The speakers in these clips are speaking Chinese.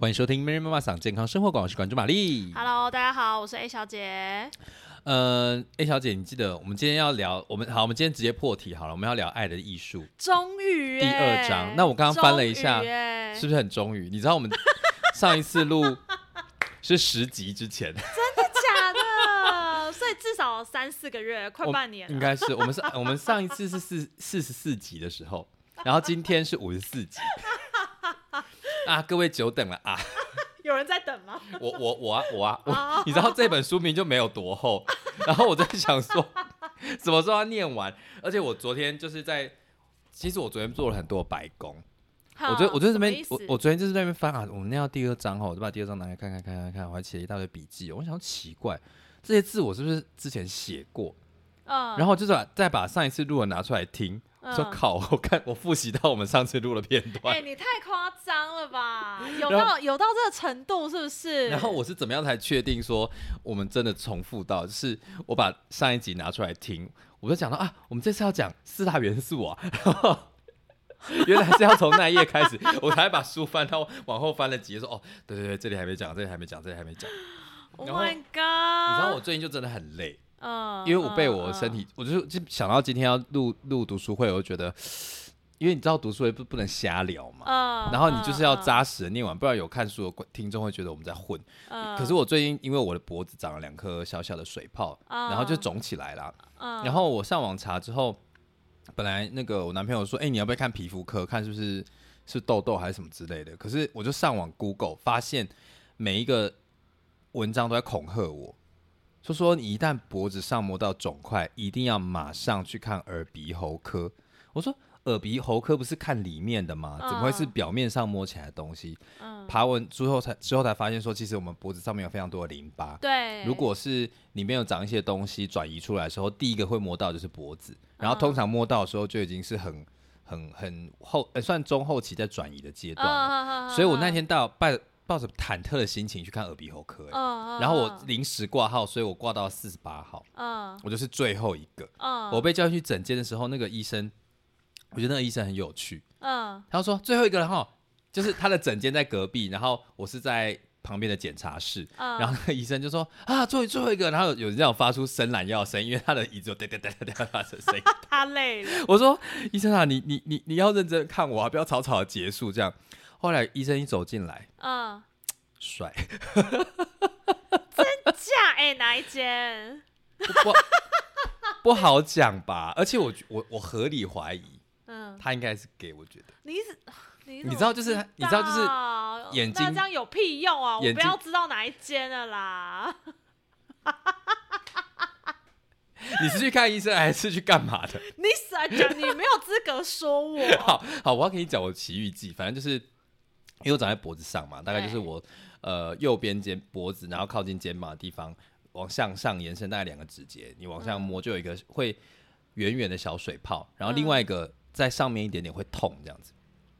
欢迎收听《Mary 妈妈想健康生活馆》，我是馆主玛丽。Hello，大家好，我是 A 小姐。呃，A 小姐，你记得我们今天要聊，我们好，我们今天直接破题好了，我们要聊爱的艺术，终于耶第二章那我刚刚翻了一下终于耶是不是很忠于？你知道我们 上一次录是十集之前，假的？所以至少三四个月，快我半年了。应该是我们是我们上一次是四四十四集的时候，然后今天是五十四集。啊，各位久等了啊！有人在等吗？我我我啊我啊我，你知道这本书名就没有多厚，然后我在想说什么时候要念完，而且我昨天就是在，其实我昨天做了很多白工，我觉得我就在这边，我我昨天就是在那边翻啊，我们念到第二章后，我就把第二章拿来看看看看看，我还写了一大堆笔记，我想奇怪，这些字我是不是之前写过？嗯然后就是再把上一次录的拿出来听，说嗯靠，我看我复习到我们上次录的片段哎、段，你太夸张了吧？有到有到这个程度是不是？然后我是怎么样才确定说我们真的重复到？就是我把上一集拿出来听，我就讲到啊，我们这次要讲四大元素啊，然 后原来是要从那一页开始，我才把书翻到往后翻了几页，说哦，对对对，这里还没讲，这里还没讲，这里还没讲。，Oh my god！你知道我最近就真的很累，嗯，因为我被嗯我身体，我就就想到今天要录录读书会，我就觉得，因为你知道读书会不不能瞎聊嘛。嗯，然后你就是要嗯，扎实的念完，不然有看书的听众会觉得我们在混。嗯可是我最近因为我的脖子长了两颗小小的水泡，嗯然后就肿起来了。嗯然后我上网查之后，本来那个我男朋友说，哎、你要不要看皮肤科，看是不是是痘痘还是什么之类的。可是我就上网 Google 发现每一个文章都在恐吓我，说说你一旦脖子上摸到肿块，一定要马上去看耳鼻喉科。我说。耳鼻喉科不是看里面的吗？怎么会是嗯表面上摸起来的东西？嗯爬文之后才之后才发现说，其实我们脖子上面有非常多的淋巴。对，如果是里面有长一些东西转移出来的时候，第一个会摸到就是脖子，然后通常摸到的时候就已经是很很很后，呃，算中后期在转移的阶段所以我那天到抱抱着忐忑的心情去看耳鼻喉科、欸嗯，嗯，然后我临时挂号，所以我挂到四十八号，嗯我就是最后一个。嗯，我被叫去诊间的时候，那个医生，我觉得那个医生很有趣，嗯他说最后一个了哈，就是他的诊间在隔壁，然后我是在旁边的检查室，嗯，然后那个医生就说啊，最后最后一个，然后有有人这样发出伸懒腰的声音，因为他的椅子有哒哒哒哒哒哒的声音。他累了，我说医生啊，你你你你要认真看我啊，不要草草的结束这样。后来医生一走进来，嗯，帅，真假哎、哪一间？不不不好讲吧？而且我我我合理怀疑嗯，他应该是 gay，我觉得你是你你知道就是你知道就是眼睛那这样有屁用啊！我不要知道哪一间了啦。你是去看医生还是去干嘛的？你傻讲，你没有资格说我。好好，我要跟你讲我奇遇记，反正就是因为我长在脖子上嘛，大概就是我呃右边肩脖子，然后靠近肩膀的地方往向上延伸大概两个指节，你往上摸就有一个会圆圆的小水泡，然后另外一个在上面一点点会痛这样子。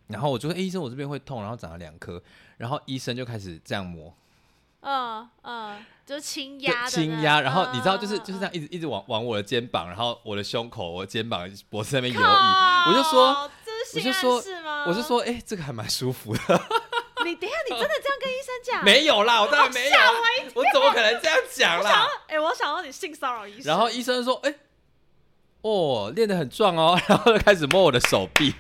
然后我就说：“哎、医生，我这边会痛，然后长了两颗。”然后医生就开始这样摸，嗯嗯，就是轻就压轻压，然后嗯你知道，就是嗯就是这样一直一直往往我的肩膀，然后我的胸口、我的肩膀、脖子那边游移。我就说，我就说吗？我是，说，哎、这个还蛮舒服的。你等一下，你真的这样跟医生讲？没有啦，我当然没有啊，我怎么可能这样讲啦？哎、我想到你性骚扰医生。然后医生说：“哎、哦，练得很壮哦。”然后就开始摸我的手臂，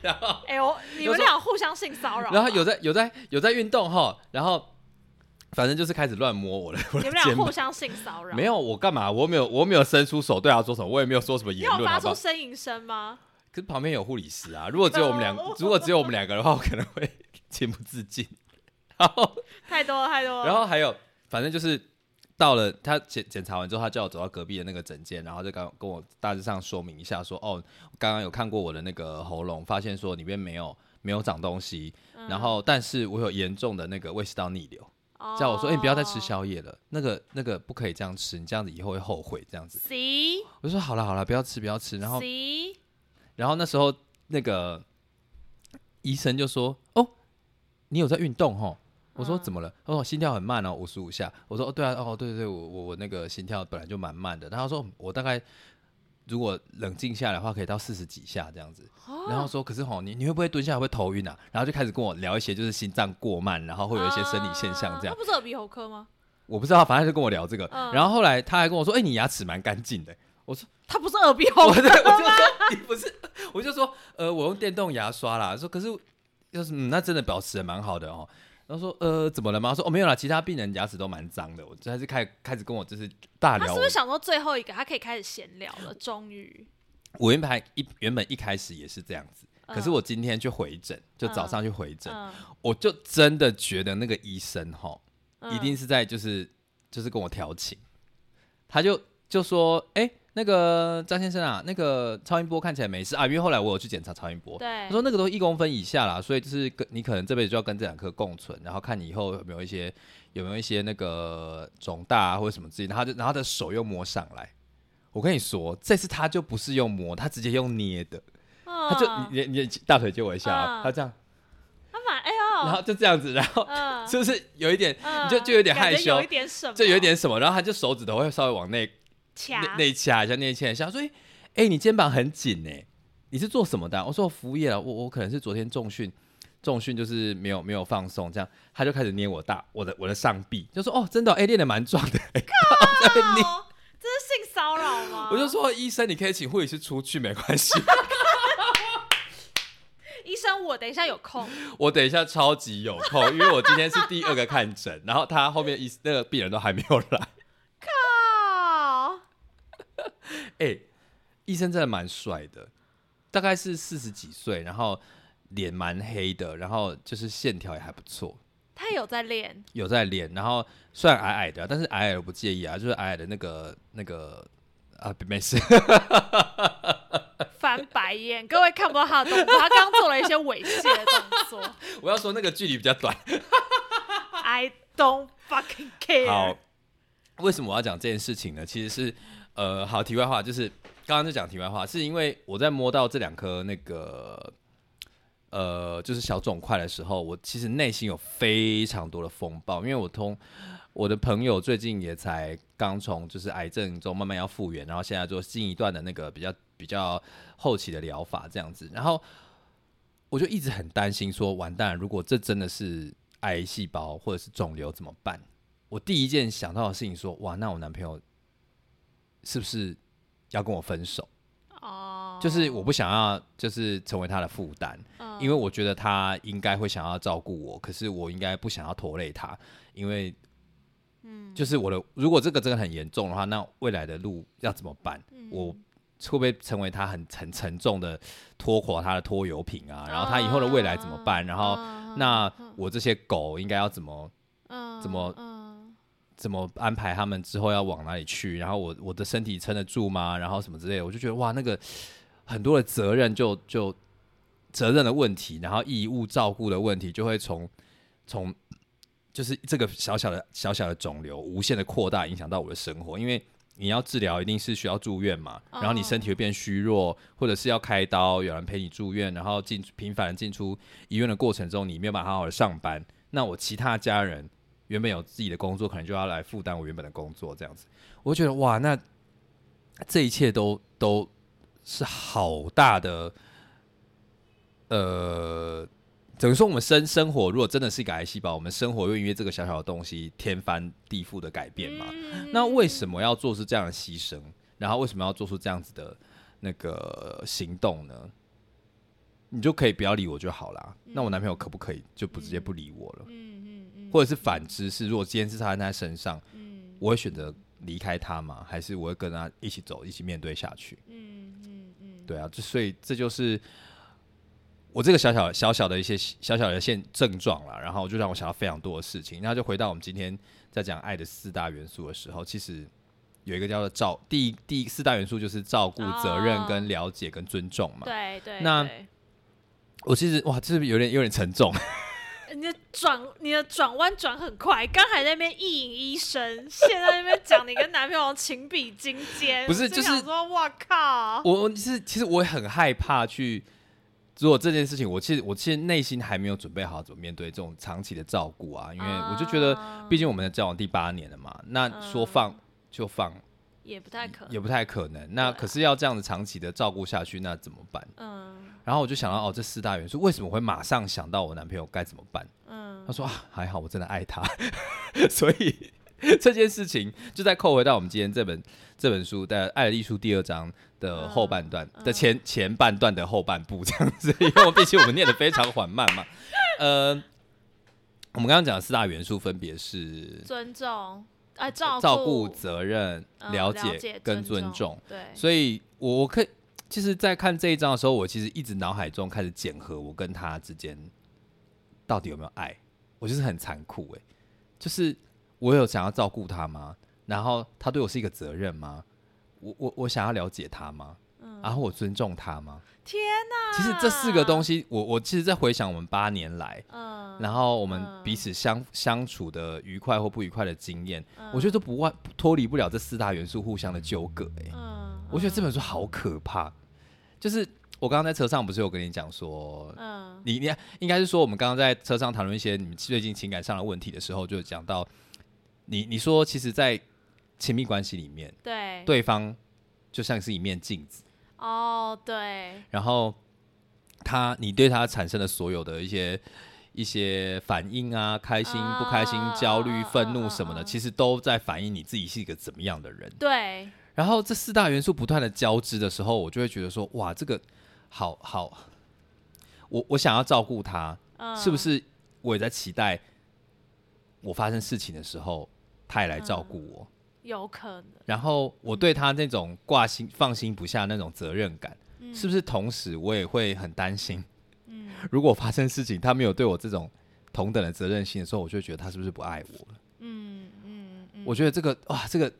然后哎、我你们俩互相性骚扰，然后有在有在有在运动哈，然后反正就是开始乱摸我的 我你们俩。互相性骚扰，没有我干嘛？我没有我没有伸出手对他说什么，我也没有说什么言论，你有？发出呻吟声吗？可是旁边有护理师啊，如果只有我们两，如果只有我们两个的话，我可能会情不自禁。然后太多了，太多了。然后还有，反正就是到了他检检查完之后，他叫我走到隔壁的那个诊间，然后就刚跟我大致上说明一下说，哦，刚刚有看过我的那个喉咙，发现说里面没有没有长东西，然后但是我有严重的那个胃食道逆流，哦叫我说，哎、你不要再吃宵夜了，那个那个不可以这样吃，你这样子以后会后悔这样子。我就说好了好了，不要吃不要吃，然后然后那时候那个医生就说：“哦，你有在运动吼？”我说：“嗯怎么了？”他说：“心跳很慢哦，五十五下。”我说：“哦，对啊，哦，对对对，我我我那个心跳本来就蛮慢的。”然后他说：“我大概如果冷静下来的话，可以到四十几下这样子。哦然后说，可是吼，你你会不会蹲下来会头晕啊？然后就开始跟我聊一些就是心脏过慢，然后会有一些生理现象这样啊他。不是耳鼻喉科吗？我不知道，反正就跟我聊这个。嗯然后后来他还跟我说，哎、你牙齿蛮干净的。我说，他不是耳鼻喉我科对我就说吗？你不是，我就说，呃，我用电动牙刷啦。说可是要是嗯，那真的保持的蛮好的哦。然后说，呃，怎么了吗？说哦，没有啦，其他病人牙齿都蛮脏的。我就还是开开始跟我就是大聊。他是不是想说最后一个他可以开始闲聊了？终于，我原本还一原本一开始也是这样子，可是嗯我今天去回诊，就早上去回诊，嗯，我就真的觉得那个医生哈，嗯一定是在就是就是跟我调情，他就就说，哎、那个张先生啊，那个超音波看起来没事啊，因为后来我有去检查超音波，对他，说那个都一公分以下啦，所以就是跟你可能这辈子就要跟这两颗共存，然后看你以后有没有一些有没有一些那个肿大啊或者什么之类的，然后他就然后他的手又摸上来。我跟你说，这次他就不是用摸，他直接用捏的，他他就你你你大腿借我一下啊，嗯他这样，他蛮哎呦，然后就这样子，然后嗯，是不是有一点嗯就就有点害羞有一点什么，就有一点什么，然后他就手指头会稍微往内掐。内内掐一下，内掐一下，所以，哎、你肩膀很紧呢，你是做什么的啊、我说我服务业啊，我我可能是昨天重训，重训就是没有没有放松，这样他就开始捏我大我的我的上臂，就说哦，真的哦，哎、练的蛮壮的，哎在捏哦这是性骚扰吗？我就说医生，你可以请护理师出去没关系，医生，我等一下有空，我等一下超级有空，因为我今天是第二个看诊，然后他后面医那个病人都还没有来，靠，哎、医生真的蛮帅的，大概是四十几岁，然后脸蛮黑的，然后就是线条也还不错，他有在练，有在练。然后虽然矮矮的，但是矮矮的不介意啊，就是矮矮的那个那个啊，没事。翻白眼，各位看不到他的动作，他刚刚做了一些猥亵的动作。我要说那个距离比较短。I don't fucking care。好，为什么我要讲这件事情呢？其实是呃，好，题外话就是刚刚就讲题外话，是因为我在摸到这两颗那个呃，就是小肿块的时候，我其实内心有非常多的风暴，因为我通我的朋友最近也才刚从就是癌症中慢慢要复原，然后现在做新一段的那个比较比较后期的疗法这样子，然后我就一直很担心说，完蛋，如果这真的是癌细胞或者是肿瘤怎么办？我第一件想到的事情说，哇，那我男朋友是不是要跟我分手？哦，就是我不想要，就是成为他的负担，嗯因为我觉得他应该会想要照顾我，可是我应该不想要拖累他，因为，嗯就是我的，如果这个真的很严重的话，那未来的路要怎么办？嗯我会不会成为他很很沉重的拖垮他的拖油瓶啊？然后他以后的未来怎么办？然后嗯那我这些狗应该要怎么嗯怎么嗯怎么安排他们之后要往哪里去？然后我我的身体撑得住吗？然后什么之类的，我就觉得哇，那个很多的责任就就责任的问题，然后义务照顾的问题，就会从从就是这个小小的小小的肿瘤无限的扩大，影响到我的生活，因为。你要治疗，一定是需要住院嘛，然后你身体会变虚弱，或者是要开刀，有人陪你住院，然后进频繁的进出医院的过程中，你没有办法好好的上班，那我其他家人原本有自己的工作，可能就要来负担我原本的工作，这样子，我就觉得哇，那这一切都都是好大的，呃，等于说我们生生活如果真的是一个癌细胞，我们生活又因为这个小小的东西天翻地覆的改变嘛，嗯那为什么要做出这样的牺牲？然后为什么要做出这样子的那个行动呢？你就可以不要理我就好啦。那我男朋友可不可以就不直接不理我了？或者是反之，是如果今天是他在他身上，嗯我会选择离开他吗？还是我会跟他一起走，一起面对下去？嗯嗯嗯，对啊，就所以这就是我这个小小小小的一些小小的现症状啦，然后就让我想到非常多的事情。那就回到我们今天在讲爱的四大元素的时候，其实有一个叫做照第一第四大元素就是照顾、责任、哦跟了解、跟尊重嘛。对对，那对我其实哇，这是有点有点沉重？你的转你的转弯转很快，刚还在那边意淫医生，现在在那边讲你跟男朋友情比金坚，不是就是说哇靠，我我是其实我也很害怕去。如果这件事情，我其实我其实内心还没有准备好怎么面对这种长期的照顾啊，因为我就觉得，啊毕竟我们的交往第八年了嘛，那说放就放，也不太可能。也不太可能。那可是要这样子长期的照顾下去，那怎么办？嗯然后我就想到，哦，这四大元素为什么会马上想到我男朋友该怎么办？嗯他说啊，还好我真的爱他，所以这件事情就再扣回到我们今天这本这本书的《爱的艺术》第二章的后半段、嗯的前前半段的后半部这样子，因为我毕竟我们念的非常缓慢嘛。呃，我们刚刚讲的四大元素分别是尊重，哎，照照顾、责任、嗯了解解跟尊重。。对，所以我我可以，其实，在看这一章的时候，我其实一直脑海中开始检核我跟他之间到底有没有爱。我就是很残酷诶、就是我有想要照顾他吗？然后他对我是一个责任吗？我我我想要了解他吗？然后我尊重他吗？天哪！其实这四个东西，我我其实，在回想我们八年来，嗯，然后我们嗯。彼此相相处的愉快或不愉快的经验，嗯。我觉得都不外脱离不了这四大元素互相的纠葛哎、嗯，我觉得这本书好可怕，就是我刚刚在车上不是有跟你讲说，嗯。你你应该是说我们刚刚在车上谈论一些你们最近情感上的问题的时候，就讲到你你说其实，在亲密关系里面，对。对方就像是一面镜子，哦对然后他你对他产生的所有的一些。一些反应啊，开心、不开心、啊焦虑、啊愤怒什么的，其实都在反映你自己是一个怎么样的人。对，然后这四大元素不断的交织的时候，我就会觉得说，哇，这个好好，我我想要照顾他，嗯是不是？我也在期待我发生事情的时候，他也来照顾我。有可能？然后我对他那种挂心、放心不下那种责任感，嗯是不是同时我也会很担心？嗯如果发生事情，他没有对我这种同等的责任心的时候，我就觉得他是不是不爱我了？嗯嗯嗯，我觉得这个哇，这个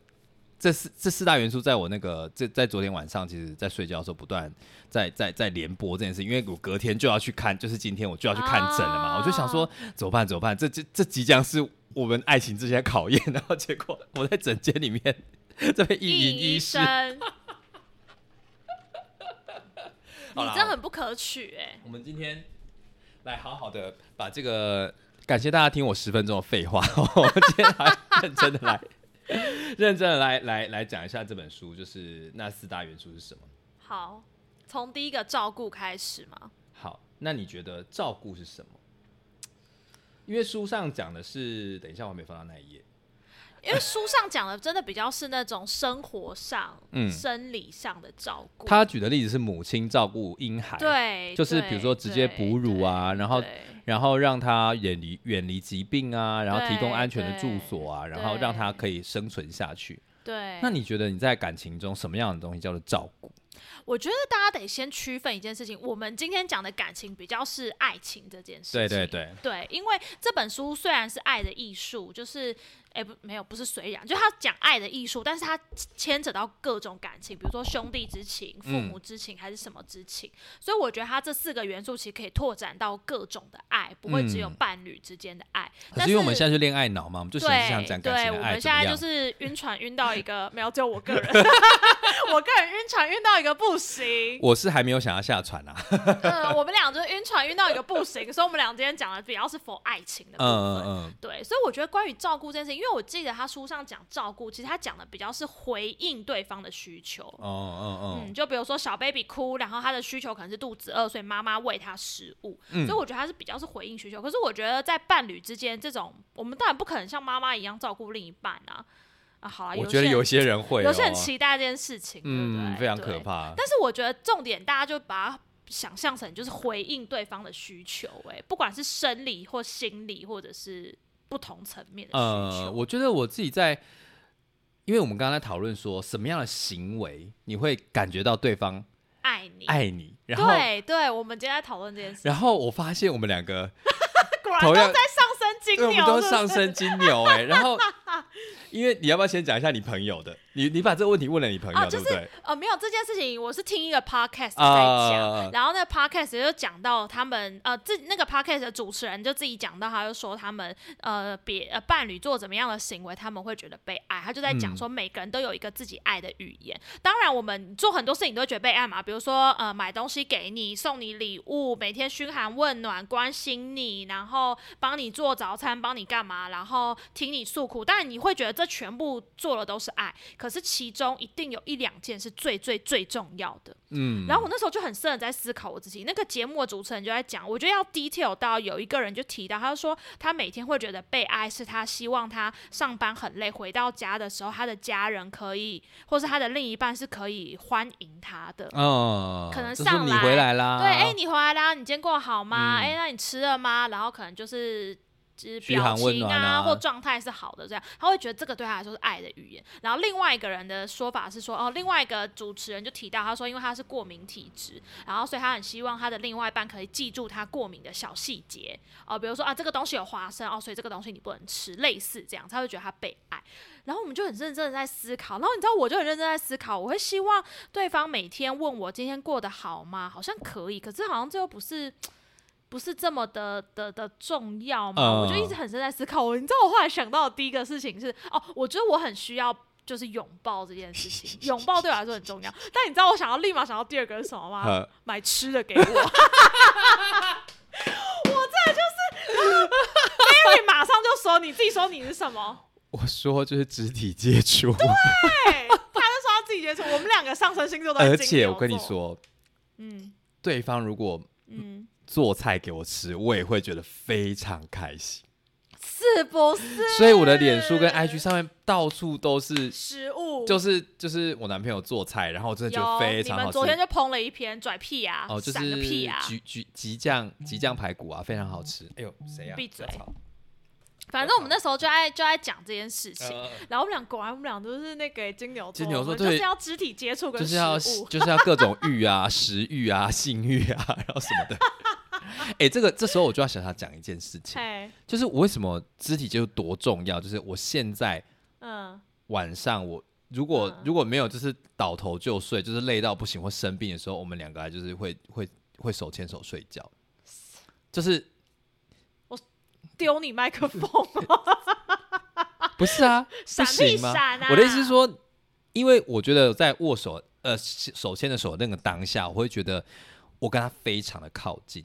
这四这四大元素，在我那个这在昨天晚上，其实在睡觉的时候不断在在在连播这件事，因为我隔天就要去看，就是今天我就要去看诊了嘛，啊我就想说怎么办怎么办？这这这即将是我们爱情之间的考验，然后结果我在诊间里面这边一一室，生，你 好啦这很不可取哎。我们今天来好好的把这个，感谢大家听我十分钟的废话。我们今天还认真的来，认真的来来来讲一下这本书，就是那四大元素是什么。好，从第一个照顾开始嘛。好，那你觉得照顾是什么？因为书上讲的是，等一下我还没翻到那一页。因为书上讲的真的比较是那种生活上、嗯生理上的照顾。他举的例子是母亲照顾婴孩，，对，就是比如说直接哺乳啊然后对然后让他远离远离疾病啊，然后提供安全的住所啊，然后让他可以生存下去。对，那你觉得你在感情中什么样的东西叫做照顾？我觉得大家得先区分一件事情，我们今天讲的感情比较是爱情这件事情。对对对，对，因为这本书虽然是爱的艺术，就是哎、不没有不是虽然，就他讲爱的艺术，但是他牵扯到各种感情，比如说兄弟之情、父嗯母之情还是什么之情，所以我觉得他这四个元素其实可以拓展到各种的爱，不会只有嗯伴侣之间的爱。可但是因为我们现在是恋爱脑嘛，我们就只是对想讲感对，情的爱我们现在就？是晕船晕到一个没有，只有我个人，我个人晕船晕到一个不行。我是还没有想要下船啊。嗯，我们俩就是晕船晕到一个不行，所以我们俩今天讲的比较是否爱情的部分。嗯嗯对，所以我觉得关于照顾这件事情，因为我记得他书上讲照顾，其实他讲的比较是回应对方的需求。哦，哦哦嗯，就比如说小 baby 哭，然后他的需求可能是肚子饿，所以妈妈喂他食物，嗯所以我觉得他是比较是回应需求。可是我觉得在伴侣之间，这种我们当然不可能像妈妈一样照顾另一半啊。啊，好啊，我觉得有些人会、哦，有些人期待这件事情，嗯，对？非常可怕。但是我觉得重点，大家就把它想象成就是回应对方的需求、哎，不管是生理或心理，或者是不同层面的需求。呃，我觉得我自己在，因为我们刚刚在讨论说什么样的行为你会感觉到对方爱你，爱你，然后对对，我们今天在讨论这件事，然后我发现我们两个果然都在上升金牛，我们牛，都是上升金牛哎、然后因 为你要不要先讲一下你朋友的？你你把这个问题问了你朋友、啊就是对不对？呃，没有这件事情，我是听一个 podcast 在啊讲，然后那个 podcast 就讲到他们呃，自那个 podcast 的主持人就自己讲到，他就说他们呃别呃伴侣做怎么样的行为，他们会觉得被爱。他就在讲嗯说每个人都有一个自己爱的语言。当然，我们做很多事情都会觉得被爱嘛，比如说呃买东西给你，送你礼物，每天嘘寒问暖，关心你，然后帮你做早餐，帮你干嘛，然后听你诉苦。但你会觉得这全部做的都是爱，可可是其中一定有一两件是最最最重要的。嗯，然后我那时候就很深的在思考我自己。那个节目的主持人就在讲，我觉得要 detail 到有一个人就提到，他就说他每天会觉得被爱是他希望他上班很累，回到家的时候，他的家人可以，或是他的另一半是可以欢迎他的。哦，可能上来你回来啦，对，哎、你回来啦，你今天过得好吗？嗯哎、那你吃了吗？然后可能就是。就是表情啊，啊或状态是好的，这样他会觉得这个对他来说是爱的语言。然后另外一个人的说法是说，哦，另外一个主持人就提到，他说因为他是过敏体质，然后所以他很希望他的另外一半可以记住他过敏的小细节，哦，比如说啊这个东西有花生，哦，所以这个东西你不能吃，类似这样，他会觉得他被爱。然后我们就很认真的在思考，然后你知道我就很认真在思考，我会希望对方每天问我今天过得好吗？好像可以，可是好像这又不是。不是这么的的的重要吗？嗯我就一直很深在思考。我你知道我后来想到的第一个事情是，哦，我觉得我很需要就是拥抱这件事情，拥抱对我来说很重要。但你知道我想要立马想到第二个是什么吗？呃买吃的给我。我真的就是，Mary 马上就说：“你自己说你是什么我说就是肢体接触，？”对，他就说他自己接触。我们两个上升星座都而且我跟你，说，嗯对方如果嗯，做菜给我吃，我也会觉得非常开心。是不是？所以我的脸书跟 IG 上面到处都是，食物就是就是我男朋友做菜，然后我真的觉得，非常好你们昨天。就烹了一篇拽屁啊，哦，就是屁啊！橘橘激酱橘酱排骨啊，非常好吃。哎呦，谁啊？闭嘴反正我们那时候就爱就爱讲这件事情。呃然后我们俩果然我们俩都是那个金牛座，金牛座就是要肢体接触跟就是要。就是要各种欲啊、食欲啊、性欲啊，然后什么的。哎、这个这时候我就要想要讲一件事情，嘿，就是我为什么肢体接触多重要？就是我现在嗯，晚上我如果、嗯如果没有就是倒头就睡，就是累到不行或生病的时候，我们两个还就是会会会手牵手睡觉，就是丢你麦克风，不是啊？不闪屁行吗？闪啊！我的意思是说，因为我觉得在握手呃手牵着手那个当下，我会觉得我跟他非常的靠近，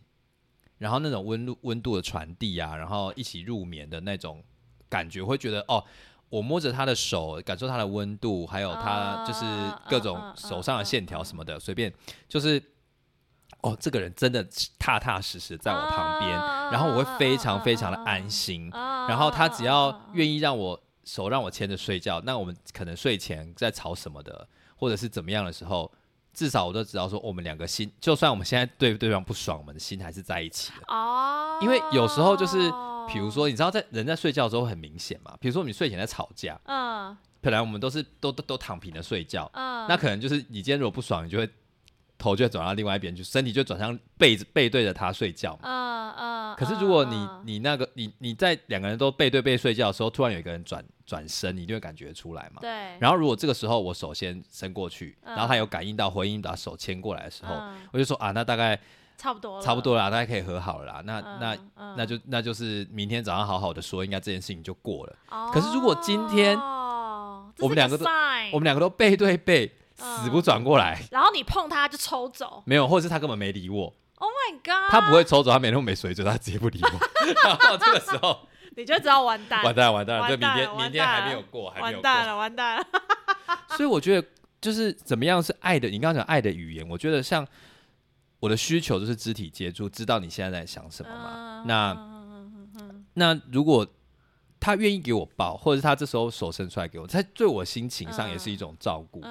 然后那种温度温度的传递啊，然后一起入眠的那种感觉，会觉得哦。我摸着他的手，感受他的温度，还有他就是各种手上的线条什么的，随便就是哦，这个人真的踏踏实实在我旁边，然后我会非常非常的安心。啊，然后他只要，愿意让我手让我牵着睡觉，那我们可能睡前在吵什么的，或者是怎么样的时候，至少我都知道说我们两个心，就算我们现在对对方不爽，我们的心还是在一起的。哦，因为有时候就是比如，说，你知道在人在睡觉的时候很明显嘛，比如说你睡前在吵架，嗯本来我们都是都都都躺平的睡觉，嗯，那可能就是你今天如果不爽，你就会头就会转到另外一边去，身体就转向背背对着他睡觉嘛。嗯嗯，可是如果你嗯你那个你你在两个人都背对背睡觉的时候，突然有一个人转转身，你一定会感觉出来嘛。对，然后如果这个时候我首先伸过去，嗯然后他有感应到回应，把手牵过来的时候，嗯我就说啊，那大概差不多了差不多啦，大家可以和好了啦。那那嗯那就那就是明天早上好好的说，应该这件事情就过了。哦可是如果今天我们两个都我们两个都背对背，嗯死不转过来，然后你碰他就抽走。没有，或者是他根本没理我，，Oh my god，他不会抽走，他没那么没水准，他直接不理我。然后这个时候，你就知道完蛋，完蛋了完蛋了，这完蛋了。完明天明天还没有过，还没有过。完蛋了，完蛋了，所以我觉得就是怎么样是爱的，你刚刚讲爱的语言，我觉得像我的需求就是肢体接触，知道你现在在想什么嘛。那那那如果他愿意给我抱，或者是他这时候手伸出来给我，他对我心情上也是一种照顾。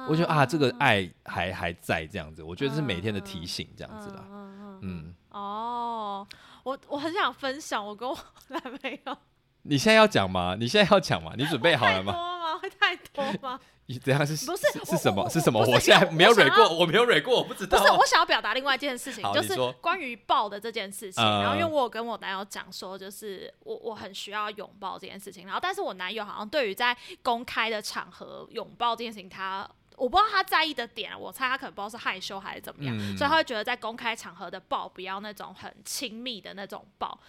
嗯我觉得啊，这个爱还还在这样子，我觉得是每天的提醒这样子啦。嗯嗯，哦，我我很想分享我跟我男朋友，你现在要讲吗？你现在要讲吗？你准备好了吗？多吗？会太多吗？你怎样是不是是什么？是什么？我现在没有蕊过，我没有蕊过，我不知道。不是，我想要表达另外一件事情，就是关于抱的这件事情。嗯然后，因为我有跟我男友讲说，就是我我很需要拥抱这件事情。然后，但是我男友好像对于在公开的场合拥抱这件事情，他我不知道他在意的点，我猜他可能不知道是害羞还是怎么样，嗯所以他会觉得在公开场合的抱不要那种很亲密的那种抱，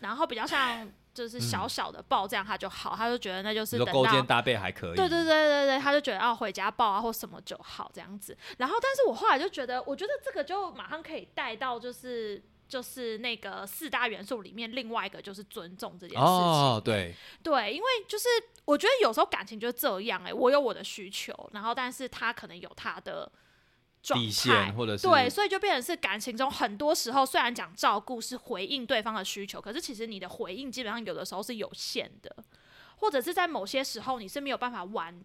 然后比较像就是小小的抱这样他就好，他就觉得那就是等到说勾肩搭背还可以。对对对对对，他就觉得要回家抱啊或什么就好这样子。然后，但是我后来就觉得，我觉得这个就马上可以带到，就是就是那个四大元素里面另外一个就是尊重这件事情。哦，对，对，因为就是我觉得有时候感情就是这样、哎，我有我的需求，然后但是他可能有他的状底态线或者是对，所以就变成是感情中很多时候，虽然讲照顾是回应对方的需求，可是其实你的回应基本上有的时候是有限的，或者是在某些时候你是没有办法完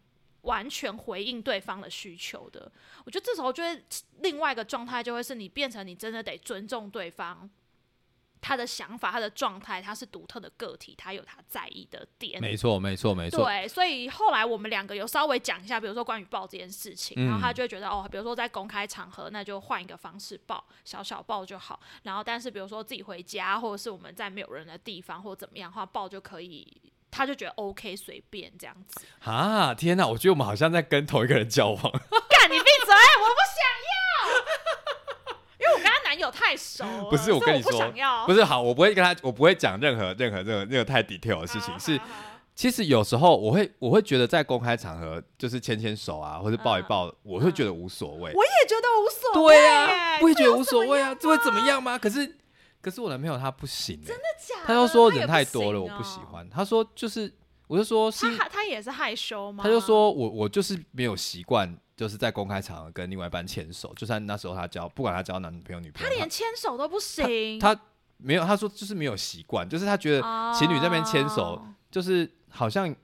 完全回应对方的需求的。我觉得这时候就会另外一个状态，就会是你变成你真的得尊重对方。他的想法，他的状态，他是独特的个体，他有他在意的点。没错，没错，没错。对，所以后来我们两个有稍微讲一下，比如说关于抱这件事情，然后他就会觉得哦，比如说在公开场合，那就换一个方式抱，小小抱就好。然后，但是比如说自己回家，或者是我们在没有人的地方，或者怎么样的话，抱就可以，他就觉得 OK，随便这样子。啊，天哪！我觉得我们好像在跟同一个人交往。干你闭嘴！我不想要，因为我跟她男友太熟了。不是我跟你说想要，不是好，我不会跟他，我不会讲任何任何任何任何太 detail 的事情。是，其实有时候我会我会觉得在公开场合就是牵牵手啊，或者抱一抱，我会觉得无所谓。我也觉得无所谓。对啊，我也觉得无所谓啊，这这会怎么样吗？可是可是我男朋友他不行、欸，真的假的？他就说人太多了，我不喜。欢。他说就是，我就说是他，他也是害羞吗？他就说我我就是没有习惯，就是在公开场合跟另外一半牵手，就算那时候他交，不管他交男朋友女朋友，他连牵手都不行。他没有，他说就是没有习惯，就是他觉得情侣这边牵手哦就是好像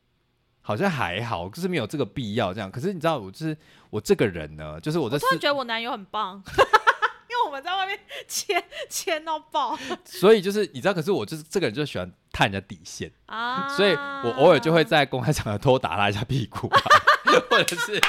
好像还好，就是没有这个必要这样。可是你知道，我就是我这个人呢，就是我突然，觉得我男友很棒，我们在外面签 签到爆所以就是你知道，可是我就是这个人就喜欢探人家底线。啊！所以我偶尔就会在公开场合偷打他一下屁股、啊，或者是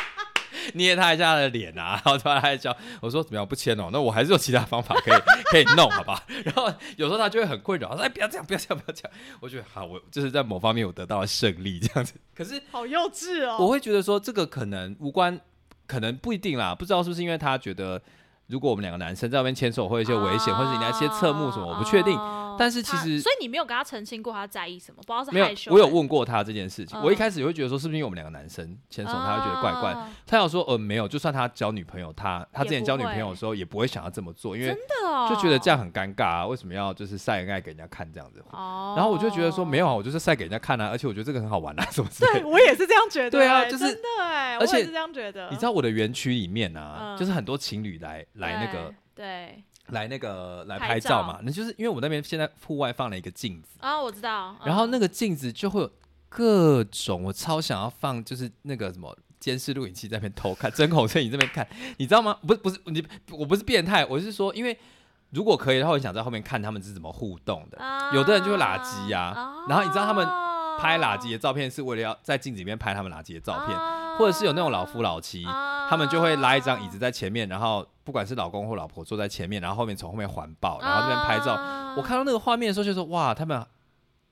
捏他一下他的脸啊，然后突然他叫，我说怎么样不签哦？那我还是有其他方法可以可以弄，好吧？然后有时候他就会很困扰，他说哎不要这样，不要这样，不要这样。我觉得好，我就是在某方面我得到了胜利这样子。可是好幼稚哦。我会觉得说这个可能无关，可能不一定啦，不知道是不是因为他觉得。如果我们两个男生在外面牵手会有一些危险，或者是你那些侧目什么，我不确定。哦但是其实所以你没有跟他澄清过他在意什么，不知道是没有害，羞。我有问过他这件事情。嗯我一开始也会觉得说，是不是因为我们两个男生牵手，他会觉得怪怪。啊他有说，呃，没有，就算他交女朋友，他他之前交女朋友的时候，也不会想要这么做，因为真的哦，就觉得这样很尴尬啊，为什么要就是晒恩爱给人家看这样子？哦。然后我就觉得说，没有啊，我就是晒给人家看啊，而且我觉得这个很好玩啊，什么之类的。对我也是这样觉得。对啊就是哎真的哎，而且我也是这样觉得。你知道我的园区里面啊，嗯就是很多情侣来来那个对来那个来拍拍照照嘛，那就是因为我那边现在户外放了一个镜子。啊，我知道。然后那个个镜子就会有各种，我超想要放，就是那个什么监视录影器在那边偷看，针孔摄影这边看，你知道吗？不是不是你，我不是变态，我是说，因为如果可以的话，我想在后面看他们是怎么互动的。有的人就会垃圾呀啊然后你知道他们哦拍垃圾的照片是为了要在镜子里面拍他们垃圾的照片，啊或者是有那种老夫老妻，啊他们就会拉一张椅子在前面，然后不管是老公或老婆坐在前面，然后后面从后面环抱，然后这边拍照。啊我看到那个画面的时候就说，哇，他们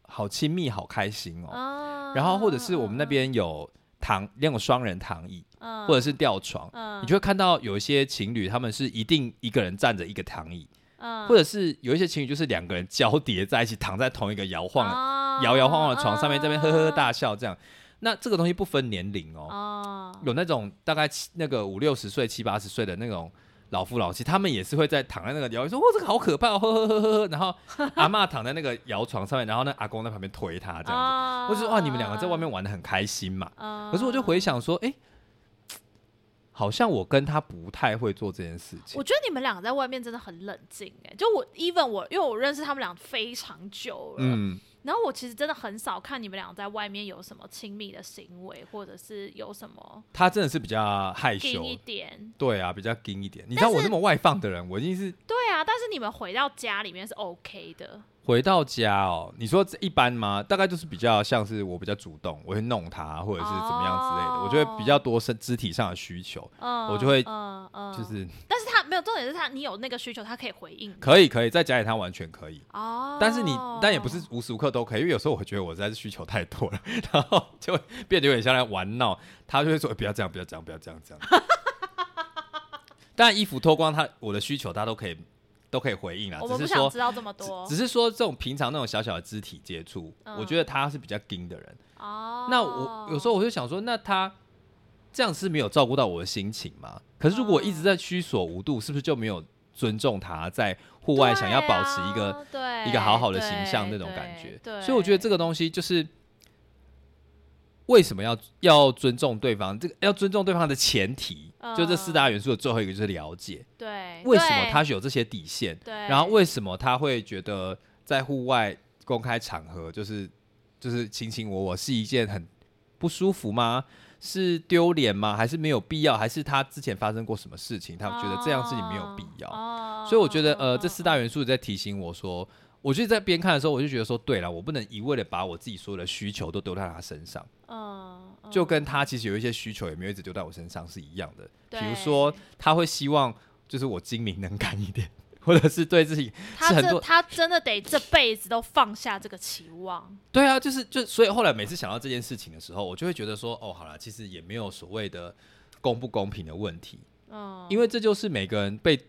好亲密，好开心哦。啊然后或者是我们那边有躺那种双人躺椅，嗯。或者是吊床，嗯。你就会看到有一些情侣他们是一定一个人站着一个躺椅，嗯。或者是有一些情侣就是两个人交叠在一起躺在同一个摇晃、啊摇摇晃晃的床上面，这边呵呵大笑这样。那这个东西不分年龄哦，啊有那种大概七那个五六十岁、七八十岁的那种老夫老妻，他们也是会在躺在那个摇，说哇这个好可怕哦，呵呵呵呵呵。然后 阿嬷躺在那个摇床上面，然后那阿公在旁边推他这样子。啊我就说哇，你们两个在外面玩的很开心嘛。啊可是我就回想说，哎、好像我跟他不太会做这件事情我。觉得你们两个在外面真的很冷静哎，就我 even 我因为我认识他们俩非常久了，嗯，然后我其实真的很少看你们俩在外面有什么亲密的行为，或者是有什么他真的是比较害羞近，一点。对啊，比较硬一点。你知道我那么外放的人，我已经是对啊，但是你们回到家里面是 OK 的，回到家哦。你说这一般吗？大概就是比较像是我比较主动，我会弄他，或者是怎么样之类的，哦我就会比较多身肢体上的需求，嗯，我就会嗯嗯，就是没有重点是他，你有那个需求，他可以回应可以可以在家里他完全可以。哦。但是你，但也不是无时无刻都可以，因为有时候我觉得我实在是需求太多了，然后就会变得有点像在玩闹。他就会说、欸不要这样，不要这样，不要这样，这样。当然，衣服脱光他，我的需求他都可以都可以回应啦，我们不只是说想知道这么多只只是说这种平常那种小小的肢体接触，嗯我觉得他是比较硬的人。哦。那我有时候我就想说，那他这样是没有照顾到我的心情吗？可是如果我一直在虚所无度，是不是就没有尊重他，在户外想要保持一个、一个好好的形象那种感觉。对，所以我觉得这个东西就是为什么要要尊重对方，这个要尊重对方的前提，就这四大元素的最后一个就是了解，对。为什么他是有这些底线，对，然后为什么他会觉得在户外公开场合就是就是卿卿我我是一件很不舒服吗？是丢脸吗？还是没有必要？还是他之前发生过什么事情，他觉得这样事情没有必要？哦所以我觉得，呃，这四大元元素在提醒我说，我就在边看的时候，我就觉得说，对了，我不能一味的把我自己所有的需求都丢在他身上，嗯，嗯就跟他其实有一些需求也没有一直丢在我身上是一样的。比如说，他会希望就是我精明能干一点，或者是对自己他这他真的得这辈子都放下这个期望，对啊，就是就所以后来每次想到这件事情的时候，我就会觉得说，哦，好了，其实也没有所谓的公不公平的问题，嗯，因为这就是每个人被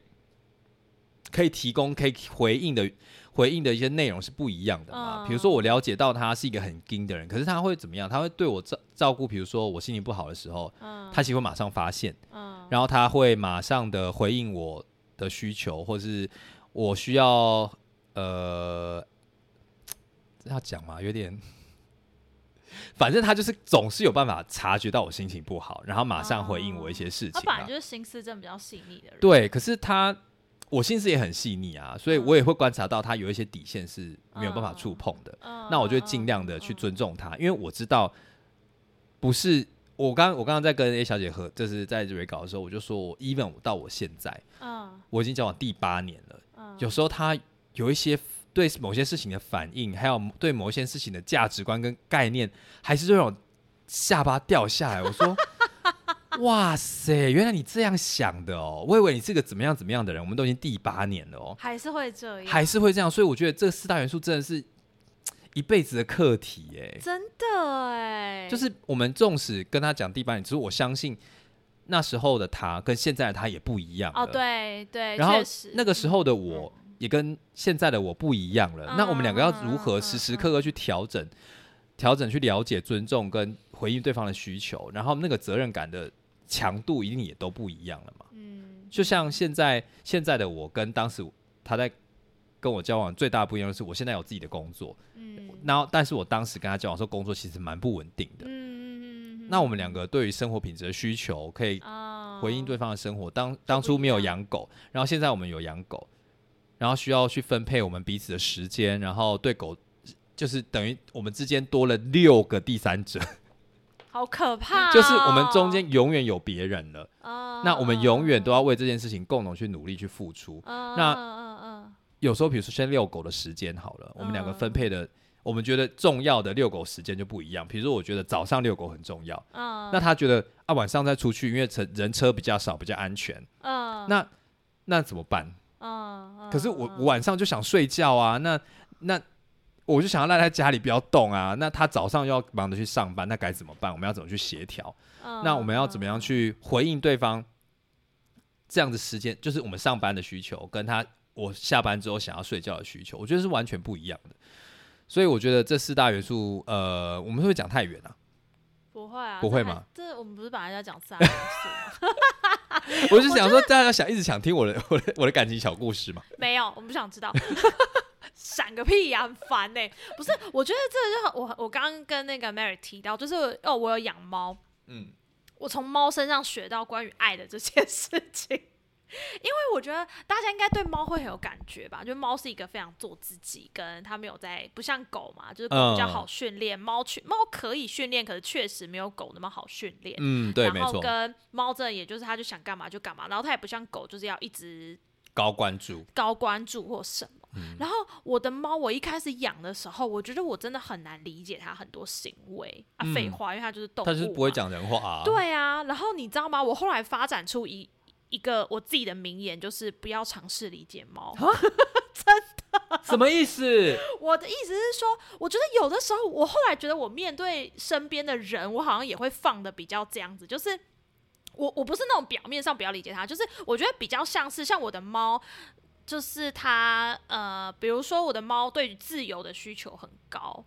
可以提供、可以回应的回应的一些内容是不一样的嘛。嗯比如说，我了解到他是一个很硬的人，可是他会怎么样？他会对我照照顾，比如说我心情不好的时候，嗯。他其实会马上发现，嗯。然后他会马上的回应我的需求，或是我需要呃，这要讲嘛，有点。反正他就是总是有办法察觉到我心情不好，然后马上回应我一些事情、啊。他本来就是心思真的比较细腻的人，对，可是他我心思也很细腻啊，所以嗯我也会观察到他有一些底线是没有办法触碰的。嗯，那我就尽量的去尊重他，因为我知道不是我刚我刚刚在跟 A 小姐和就是在蕊稿的时候，我就说我 even 到我现在嗯我已经交往第八年了，嗯，有时候她有一些对某些事情的反应，还有对某一些事情的价值观跟概念，还是这种下巴掉下来。我说。哇塞！原来你这样想的哦，我以为你是个怎么样怎么样的人。我们都已经第八年了哦，还是会这样，还是会这样，所以我觉得这四大元素真的是一辈子的课题哎。真的哎，就是我们纵使跟他讲第八年，只是我相信那时候的他跟现在的他也不一样哦，对对，然后那个时候的我也跟现在的我不一样了。嗯那我们两个要如何时时刻刻去调整、调整、去了解、尊重跟回应对方的需求，然后那个责任感的强度一定也都不一样了嘛。嗯，就像现在现在的我跟当时他在跟我交往最大的不一样的是，我现在有自己的工作，嗯然后但是我当时跟他交往的时候，工作其实蛮不稳定的。嗯嗯，那我们两个对于生活品质的需求，可以啊回应对方的生活。当当初没有养狗，然后现在我们有养狗，然后需要去分配我们彼此的时间，然后对狗就是等于我们之间多了六个第三者，好可怕哦，就是我们中间永远有别人了。哦，那我们永远都要为这件事情共同去努力去付出。嗯，那有时候，比如说先遛狗的时间好了，我们两个嗯分配的，我们觉得重要的遛狗时间就不一样。比如说，我觉得早上遛狗很重要，嗯，那他觉得啊晚上再出去，因为车人车比较少，比较安全。嗯，那那怎么办？可是我嗯我晚上就想睡觉啊，那那我就想要赖在家里不要动啊。那他早上又要忙着去上班，那该怎么办？我们要怎么去协调？嗯那我们要怎么样嗯去回应对方这样的时间？就是我们上班的需求，跟他我下班之后想要睡觉的需求，我觉得是完全不一样的。所以我觉得这四大元素，呃，我们会不会讲太远啊？不会啊，不会吗？这我们不是本来要讲三元素吗？我就想说，大家想一直想听我的 我的我的感情小故事嘛？没有，我们不想知道。闪个屁呀、很烦呢、不是，我觉得这就很我我刚刚跟那个 Mary 提到，就是哦，我有养猫，嗯，我从猫身上学到关于爱的这件事情。因为我觉得大家应该对猫会很有感觉吧，就猫是一个非常做自己，跟它没有在不像狗嘛，就是狗比较嗯好训练，猫去猫可以训练，可是确实没有狗那么好训练。嗯，对，没然后，跟猫这也就是它就想干嘛就干嘛，然后它也不像狗，就是要一直高关注，高关注或什么。嗯然后我的猫，我一开始养的时候，我觉得我真的很难理解它很多行为啊，嗯废话，因为它就是动物，它是不会。讲人话啊。，对啊，然后你知道吗？我后来发展出一一个我自己的名言，就是不要尝试理解猫。真的什么意思？我的意思是说，我觉得有的时候，我后来觉得我面对身边的人，我好像也会放的比较这样子，就是我我不是那种表面上不要理解它，就是我觉得比较像是像我的猫，就是它呃，比如说我的猫对于自由的需求很高。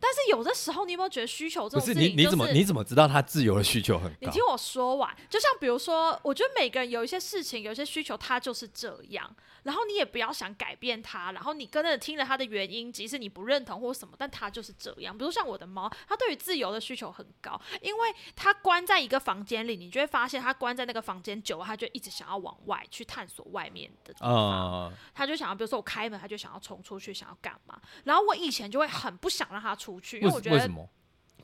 但是有的时候，你有没有觉得需求这不是你种事情、就是，你怎么你怎么知道他自由的需求很高？你听我说完，就像比如说，我觉得每个人有一些事情，有一些需求，他就是这样。然后你也不要想改变他，然后你跟着听了他的原因，即使你不认同或什么，但他就是这样。比如像我的猫，它对于自由的需求很高，因为它关在一个房间里，你就会发现它关在那个房间久了，它就一直想要往外去探索外面的地方。啊、他就想要，比如说我开门，它就想要冲出去，想要干嘛？然后我以前就会很不想让它出去，因为为我觉得为什么？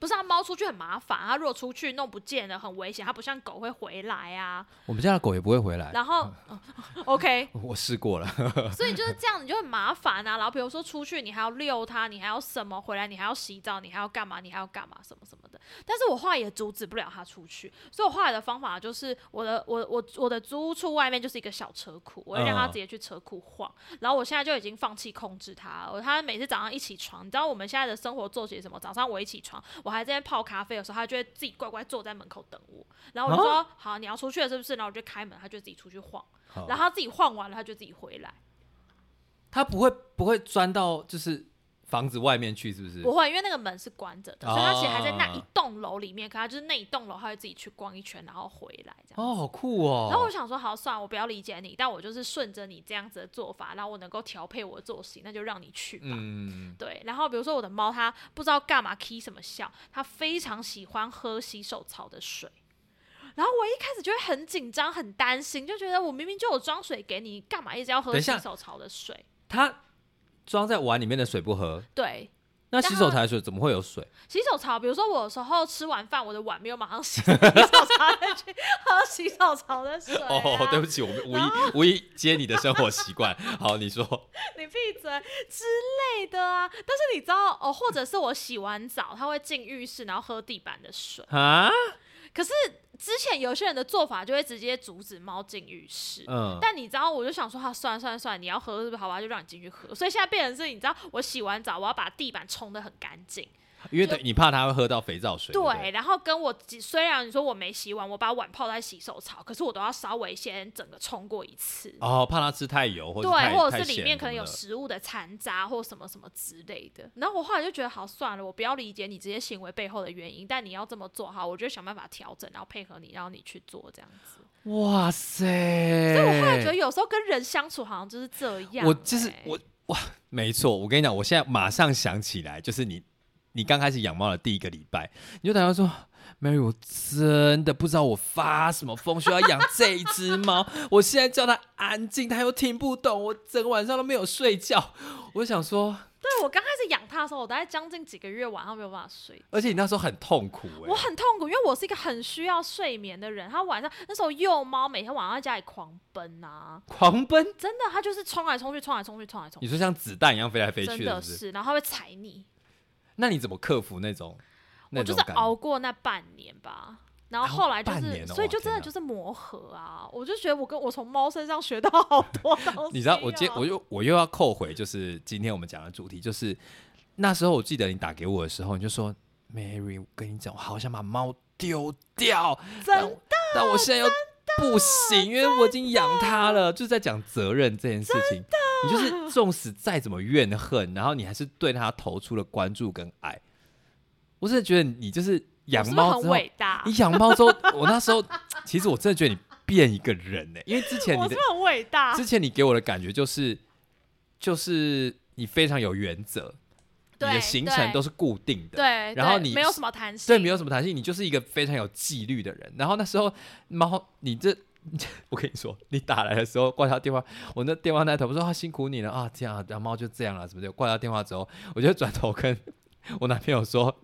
不是啊，猫出去很麻烦，它如果出去弄不见了，很危险。它不像狗会回来啊。我们家的狗也不会回来。然后、哦 OK，我试过了，所以就是这样，你就很麻烦啊。然后比如说出去，你还要遛它，你还要什么？回来你还要洗澡，你还要干嘛？你还要干嘛？什么什么的。但是我后来也阻止不了它出去，所以我后来的方法就是，我的我我我的租屋处外面就是一个小车库，我会让它嗯直接去车库晃。然后我现在就已经放弃控制它了。我它每次早上一起床，你知道我们现在的生活作息是什么？早上我一起床，我还在泡咖啡的时候，他就会自己乖乖坐在门口等我。然后我就说：“好，你要出去了是不是？”然后我就开门，他就自己出去晃。然后他自己晃完了，他就自己回来。他不会不会钻到就是房子外面去，是不是？不会，因为那个门是关着的，所以他其实还在那啊一栋楼里面。可他就是那一栋楼，他会自己去逛一圈，然后回来这样。哦，好酷哦！然后我想说，好，算了，我不要理解你，但我就是顺着你这样子的做法，然后我能够调配我的作息，那就让你去吧。嗯，对，然后比如说我的猫，它不知道干嘛 key 什么笑，它非常喜欢喝洗手槽的水。然后我一开始就会很紧张、很担心，就觉得我明明就有装水给你，干嘛一直要喝洗手槽的水？它装在碗里面的水不喝，对，那洗手台的水怎么会有水？洗手槽，比如说我有时候吃完饭，我的碗没有马上洗洗手槽，再去喝洗手槽的水、啊。哦，对不起，我们无意无意接你的生活习惯。好，你说，你闭嘴之类的啊！但是你知道哦，或者是我洗完澡，他会进浴室，然后喝地板的水。啊，可是之前有些人的做法就会直接阻止猫进浴室。嗯，但你知道，我就想说，哈、算了算了算了，你要喝是不是？好吧，就让你进去喝。所以现在变成是，你知道，我洗完澡，我要把地板冲的很干净。因为你怕他会喝到肥皂水。对对，然后跟我几虽然你说我没洗碗，我把碗泡在洗手槽，可是我都要稍微先整个冲过一次。哦，怕他吃太油或者对，或者是里面可能有食物的残渣或什么什么之类的。然后我后来就觉得，好算了，我不要理解你这些行为背后的原因，但你要这么做好，我就想办法调整，然后配合你，然后你去做这样子。哇塞！所以我后来觉得，有时候跟人相处好像就是这样、我就是欸我哇，没错，我跟你讲，我现在马上想起来，就是你你刚开始养猫的第一个礼拜，你就打电话说。Mary，我真的不知道我发什么疯，需要养这一只猫。我现在叫它安静，它又听不懂，我整个晚上都没有睡觉。我就想说，对我刚开始养它的时候，我大概将近几个月晚上没有办法睡。而且你那时候很痛苦、欸，我很痛苦，因为我是一个很需要睡眠的人。它晚上那时候幼猫每天晚上在家里狂奔啊，狂奔。真的，它就是冲来冲去，冲来冲去，冲来冲去，你说像子弹一样飞来飞真去是不是？的是，然后它会踩你。那你怎么克服那种那我就是感？熬过那半年吧，然后后来就是，熬半年哦所以就真的就是磨合啊。我就觉得我跟我从猫身上学到好多东西哦、你知道，我今我又我又要扣回，就是今天我们讲的主题，就是那时候我记得你打给我的时候，你就说，Mary，我跟你讲，我好想把猫丢掉，真但但我现在又不行，因为我已经养它了，就是在讲责任这件事情。你就是纵使再怎么怨恨，然后你还是对他投出了关注跟爱。我真的觉得你就是养猫之后，伟大？你养猫之后，我那时候其实我真的觉得你变一个人呢、因为之前你是很伟大？之前你给我的感觉就是，就是你非常有原则，你的行程都是固定的，对，然后你没有什么弹性，对，没有什么弹性，你就是一个非常有纪律的人。然后那时候猫，你这，我跟你说，你打来的时候挂掉电话，我那电话那头我说啊辛苦你了啊，这样啊，猫就这样了什么的。挂掉电话之后，我就转头跟我男朋友说，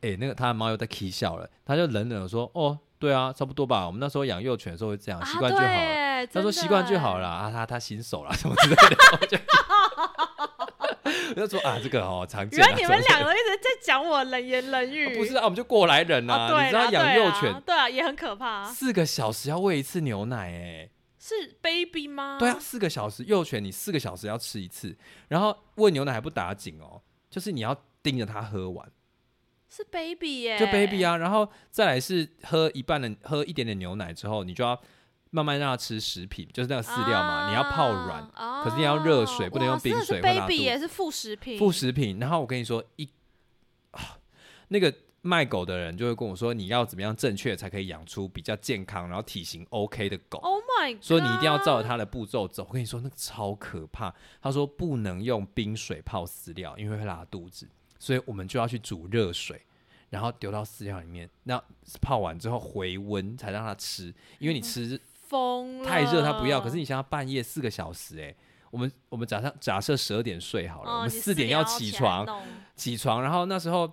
哎、那个他的猫又在 k 笑了，他就冷冷的说，哦，对啊，差不多吧，我们那时候养幼犬的时候会这样，习惯就好了。他说习惯就好了啊，他他新手啦什么之类的，我就 我就说啊，这个哦常见啊。原来你们两个一直在讲我冷言冷语，的不是啊，我们就过来人啊？啊，对你知道养幼犬对啊，也很可怕。四个小时要喂一次牛奶，哎，是 baby 吗？对啊，，四个小时幼犬你四个小时要吃一次，然后喂牛奶还不打紧哦，就是你要盯着它喝完，是 baby 耶，就 baby 啊，然后再来是喝一半的喝一点点牛奶之后，你就要慢慢让它吃食品，就是那个饲料嘛，你要泡软。啊可是你要热水不能用哇真的是冰水 baby 肚也是副食品，副食品，然后我跟你说，一啊 那个卖狗的人就会跟我说，你要怎么样正确才可以养出比较健康，然后体型 OK 的狗。Oh my，所以你一定要照着他。他的步骤走。我跟你说，那个超可怕。他说不能用冰水泡饲料，因为会拉肚子，所以我们就要去煮热水，然后丢到饲料里面，那泡完之后回温才让它吃，因为你吃疯了，太热他不要。可是你想要半夜四个小时、欸，我们我们早上假设十二点睡好了，我们四点要起床，起床，然后那时候。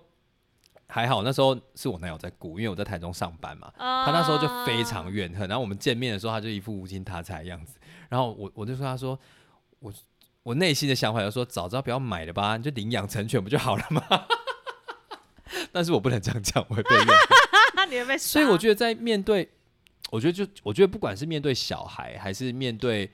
还好，那时候是我男友在顾，因为我在台中上班嘛，他那时候就非常怨恨，然后我们见面的时候，他就一副无精打采的样子。然后我我就说，他说我我内心的想法就说，早知道不要买了吧，你就领养成犬不就好了吗？但是我不能这样讲，我会被怨恨。啊，你会被。所以我觉得在面对，我觉得就我觉得不管是面对小孩还是面对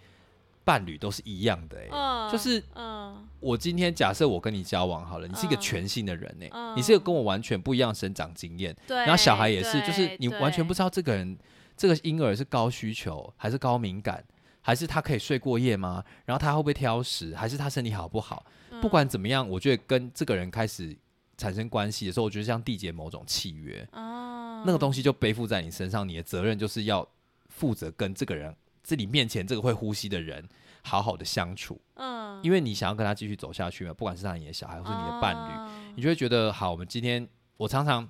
伴侣，都是一样的、欸。嗯，就是嗯我今天假设我跟你交往好了，你是一个嗯全新的人呢、嗯你是一个跟我完全不一样生长经验。对，然后小孩也是，就是你完全不知道这个人这个婴儿是高需求还是高敏感，还是他可以睡过夜吗？然后他会不会挑食，还是他身体好不好？对不管怎么样，我觉得跟这个人开始产生关系的时候，我觉得像缔结某种契约，啊那个东西就背负在你身上，你的责任就是要负责跟这个人，这你面前这个会呼吸的人好好的相处，嗯，因为你想要跟他继续走下去嘛，不管是他你的小孩或是你的伴侣。侣你就会觉得好，我们今天我常常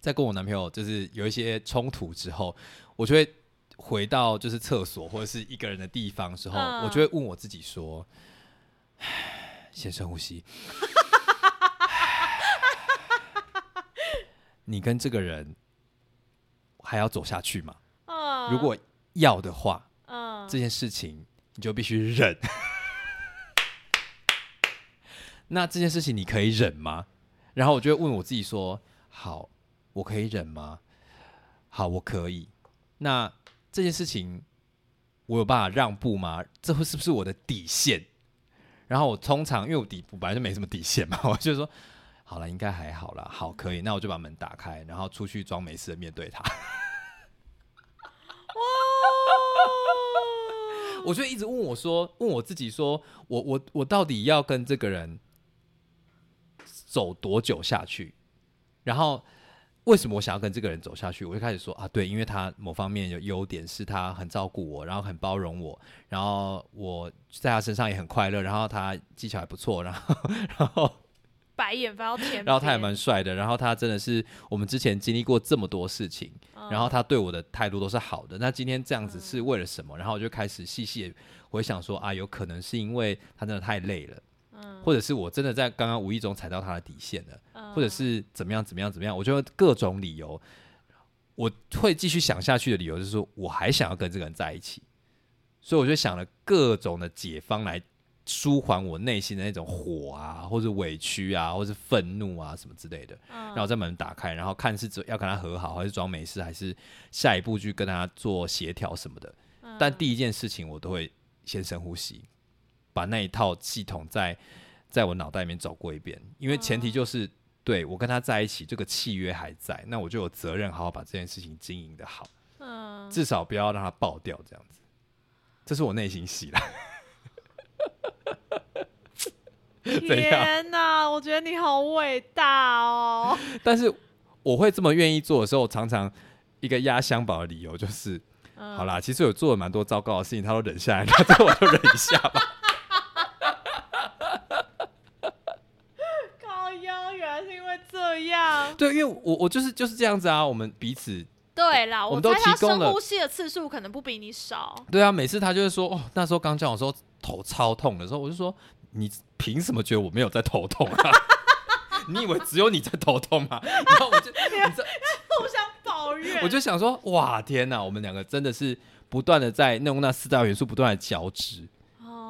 在跟我男朋友就是有一些冲突之后，我就会回到就是厕所或者是一个人的地方的时候，嗯我就会问我自己说：先深呼吸。你跟这个人还要走下去吗？嗯，如果要的话，嗯这件事情你就必须忍。那这件事情你可以忍吗？然后我就会问我自己说：好，我可以忍吗？好，我可以。那这件事情我有办法让步吗？这会是不是我的底线？然后我通常因为我底我本来就没什么底线嘛，我就说好了，应该还好啦，好可以。那我就把门打开，然后出去装没事的面对他。我就一直问我说，问我自己说，我我我到底要跟这个人走多久下去？然后为什么我想要跟这个人走下去？我就开始说啊，对，因为他某方面有优点，是他很照顾我，然后很包容我，然后我在他身上也很快乐，然后他技巧还不错，然后 然后白眼翻到天，然后他也蛮帅的，然后他真的是我们之前经历过这么多事情，嗯，然后他对我的态度都是好的。那今天这样子是为了什么？然后我就开始细细地回想说啊，有可能是因为他真的太累了，嗯。或者是我真的在刚刚无意中踩到他的底线了，嗯。或者是怎么样怎么样怎么样，我就各种理由，我会继续想下去的理由就是说我还想要跟这个人在一起，所以我就想了各种的解方来舒缓我内心的那种火啊，或者委屈啊，或是愤怒啊什么之类的。嗯然后再门打开，然后看是只要跟他和好，还是装没事，还是下一步去跟他做协调什么的。嗯但第一件事情，我都会先深呼吸，把那一套系统在在我脑袋里面走过一遍，因为前提就是。对我跟他在一起，这个契约还在，那我就有责任好好把这件事情经营的好，嗯至少不要让它爆掉，这样子。这是我内心戏啦。天哪，我觉得你好伟大哦！但是我会这么愿意做的时候，常常一个压箱宝的理由就是，嗯好啦，其实有做了蛮多糟糕的事情，他都忍下来，那这我就忍一下吧。靠腰，原来是因为这样。对，因为我我就是就是这样子啊，我们彼此对啦，我们都提供了深呼吸的次数可能不比你少。对啊，每次他就会说，哦，那时候刚交往的时候头超痛的时候，我就说，你凭什么觉得我没有在头痛啊？你以为只有你在头痛吗？然后我就，你知道，互相抱怨，我就想说，哇，天哪，我们两个真的是不断的在弄那四大元素不断的交织。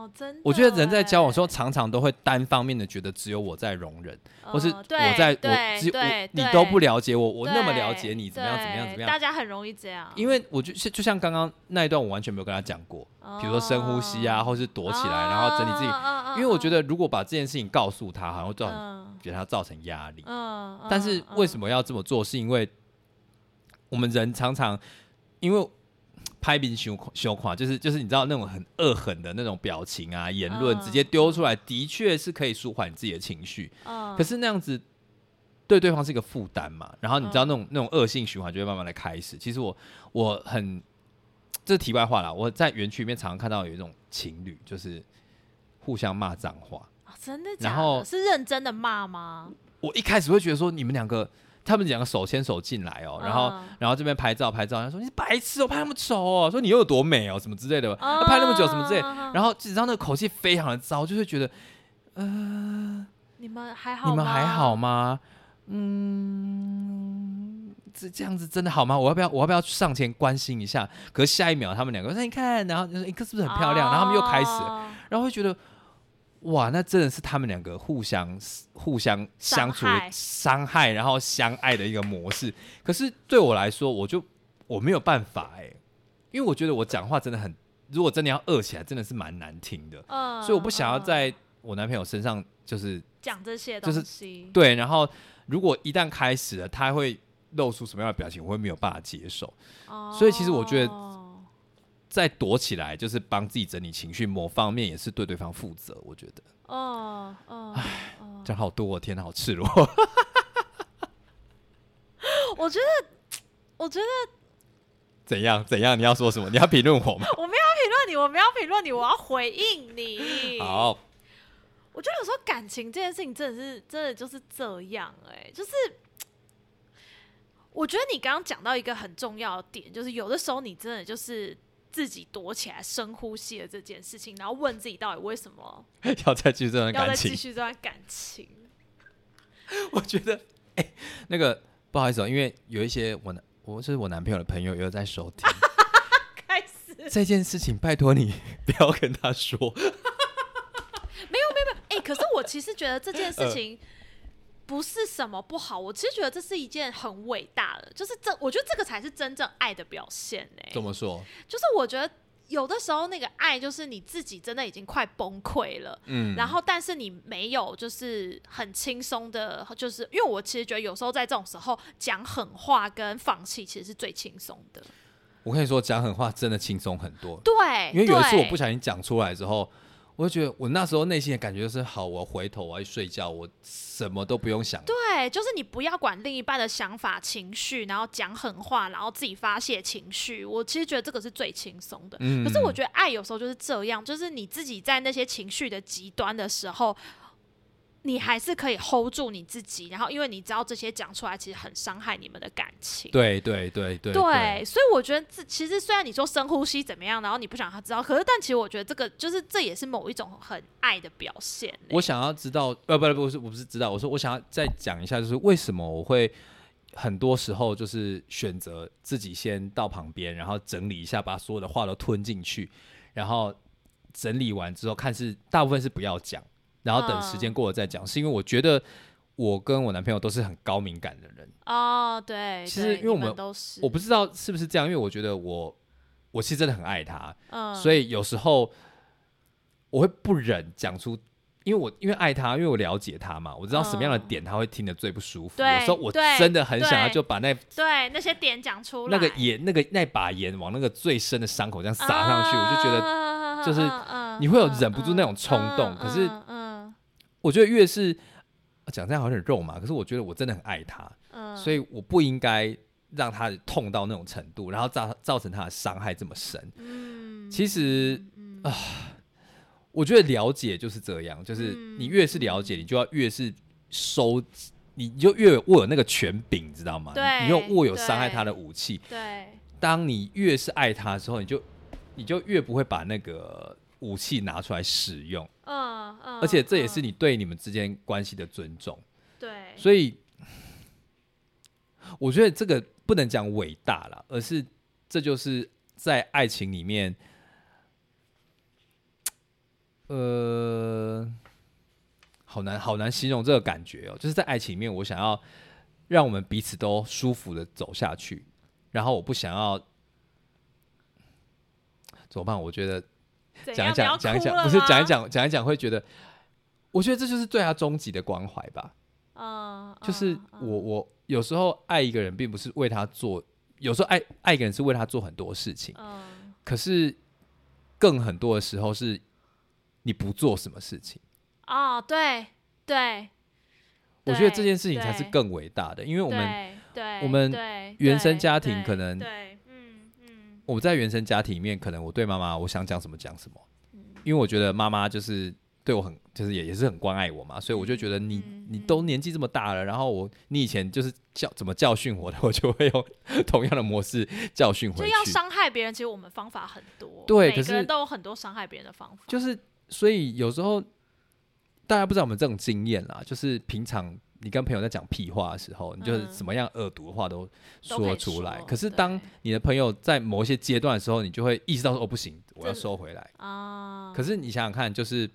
哦，真的。我觉得人在交往的时候，，常常都会单方面的觉得只有我在容忍，或是我在我对只我对对你都不了解我，我那么了解你，怎么样怎么样怎么样？大家很容易这样，因为我就就像刚刚那一段，我完全没有跟他讲过，比如说深呼吸啊，或是躲起来，然后整理自己。己因为我觉得如果把这件事情告诉他，好像会造嗯给他造成压力。嗯，但是为什？么要这么做？是因为我们人常常因为拍明羞羞垮，就是就是你知道那种很恶狠的那种表情啊、言论，嗯直接丢出来，的确是可以舒缓你自己的情绪。嗯，可是那样子对对方是一个负担嘛，然后你知道嗯那种、那种恶性循环就会慢慢的开始。其实我我很这是题外话啦，我在园区里面常常看到有一种情侣，就是互相骂脏话。哦真的假然后的？是认真的骂吗？我一开始会觉得说你们两个。他们两个手牵手进来哦，然后、嗯然后这边拍照拍照，他说你是白痴哦，拍那么丑哦，说你又有多美哦，什么之类的，哦拍那么久什么之类然后然后只知道那个口气非常的糟，就会觉得你们还好吗？你们还好吗？嗯，这这样子真的好吗？我要不要我要不要上前关心一下？可是下一秒他们两个说你看，然后就说你、欸、是不是很漂亮？然后他们又开始然后会觉得哇，那真的是他们两个互相互相相处伤害害，然后相爱的一个模式。可是对我来说，我就我没有办法哎、因为我觉得我讲话真的很，如果真的要饿起来，真的是蛮难听的，嗯所以我不想要嗯在我男朋友身上就是讲这些就是东西。对，然后如果一旦开始了，他会露出什么样的表情，我会没有办法接受。哦所以其实我觉得再躲起来，就是帮自己整理情绪，某方面也是对对方负责。我觉得哦哦，哦讲好多、我，天哪，好赤裸。我觉得，我觉得 怎样？怎样？你要说什么？你要评论我吗？我没有评论你，我没有评论你，我要回应你。好，我觉得有时候感情这件事情真的是真的就是这样哎、就是我觉得你刚刚讲到一个很重要的点，就是有的时候你真的就是自己躲起来深呼吸的这件事情，然后问自己到底为什么 要再继续这段感情要再继，续这段感情。我觉得，哎、那个不好意思哦，因为有一些我男，我是我男朋友的朋友有在收听。开始，这件事情，拜托你不要跟他说。没有没有没有。哎、可是我其实觉得这件呃事情不是什么不好，我其实觉得这是一件很伟大的，就是这，我觉得这个才是真正爱的表现呢、怎么说？就是我觉得有的时候那个爱，就是你自己真的已经快崩溃了。嗯，然后，但是你没有，就是很轻松的，就是因为我其实觉得有时候在这种时候讲狠话跟放弃，其实是最轻松的。我跟你说，讲狠话真的轻松很多。对，因为有一次我不小心讲出来之后，我就觉得我那时候内心的感觉就是，好，我回头我要去睡觉，我什么都不用想。对，就是你不要管另一半的想法、情绪，然后讲狠话，然后自己发泄情绪。我其实觉得这个是最轻松的。嗯可是我觉得爱有时候就是这样，就是你自己在那些情绪的极端的时候，你还是可以 hold 住你自己。然后，因为你知道这些讲出来其实很伤害你们的感情。对对对对对，所以我觉得这其实虽然你说深呼吸怎么样，然后你不想让他知道，可是但其实我觉得这个就是这也是某一种很爱的表现欸、我想要知道，呃，不不不是，我不是知道，我说我想要再讲一下，就是为什么我会很多时候就是选择自己先到旁边，然后整理一下，把所有的话都吞进去，然后整理完之后，看是大部分是不要讲，然后等时间过了再讲，是因为我觉得我跟我男朋友都是很高敏感的人，哦，对，其实因为我们都是。我不知道是不是这样，因为我觉得我我其实真的很爱他，嗯，所以有时候我会不忍讲出，因为我因为爱他，因为我了解他嘛，我知道什么样的嗯。点他会听得最不舒服。对有时候我真的很想要就把那对那些点讲出来，那个盐、那个那把盐往那个最深的伤口这样撒上去，我就觉得，就是你会有忍不住那种冲动可是嗯我觉得越是讲这样好像有点肉麻，可是我觉得我真的很爱他，嗯，所以我不应该让他痛到那种程度，然后造造成他的伤害这么深。嗯，其实嗯啊，我觉得了解就是这样，就是嗯你越是了解，你就要越是收，你就越握有那个权柄，你知道吗？对你你又握有伤害他的武器。对，当你越是爱他的时候，你就你就越不会把那个武器拿出来使用，嗯嗯，而且这也是嗯你对你们之间关系的尊重。对，所以，我觉得这个不能讲伟大了，而是这就是在爱情里面，呃，好难好难形容这个感觉哦。就是在爱情里面，我想要让我们彼此都舒服的走下去，然后我不想要怎么办？我觉得讲一讲讲一讲，不是讲一讲讲一讲，会觉得，我觉得这就是对他终极的关怀吧。嗯，就是嗯我我有时候爱一个人，并不是为他做有时候爱爱一个人是为他做很多事情，嗯，可是更很多的时候是你不做什么事情。哦，对对，我觉得这件事情才是更伟大的，因为我们我们原生家庭可能我在原生家庭里面，可能我对妈妈我想讲什么讲什么，嗯因为我觉得妈妈就是对我很就是也也是很关爱我嘛，所以我就觉得你嗯你都年纪这么大了，然后我你以前就是教怎么教训我的，我就会用 同样的模式教训回就要。伤害别人，其实我们方法很多，对每个人都有很多伤害别人的方法，就是所以有时候大家不知道我们这种经验啦，就是平常你跟朋友在讲屁话的时候，你就是嗯什么样恶毒的话都说出来。说可是当你的朋友在某一些阶段的时候，你就会意识到说哦不行，我要收回来。啊，可是你想想看，就是，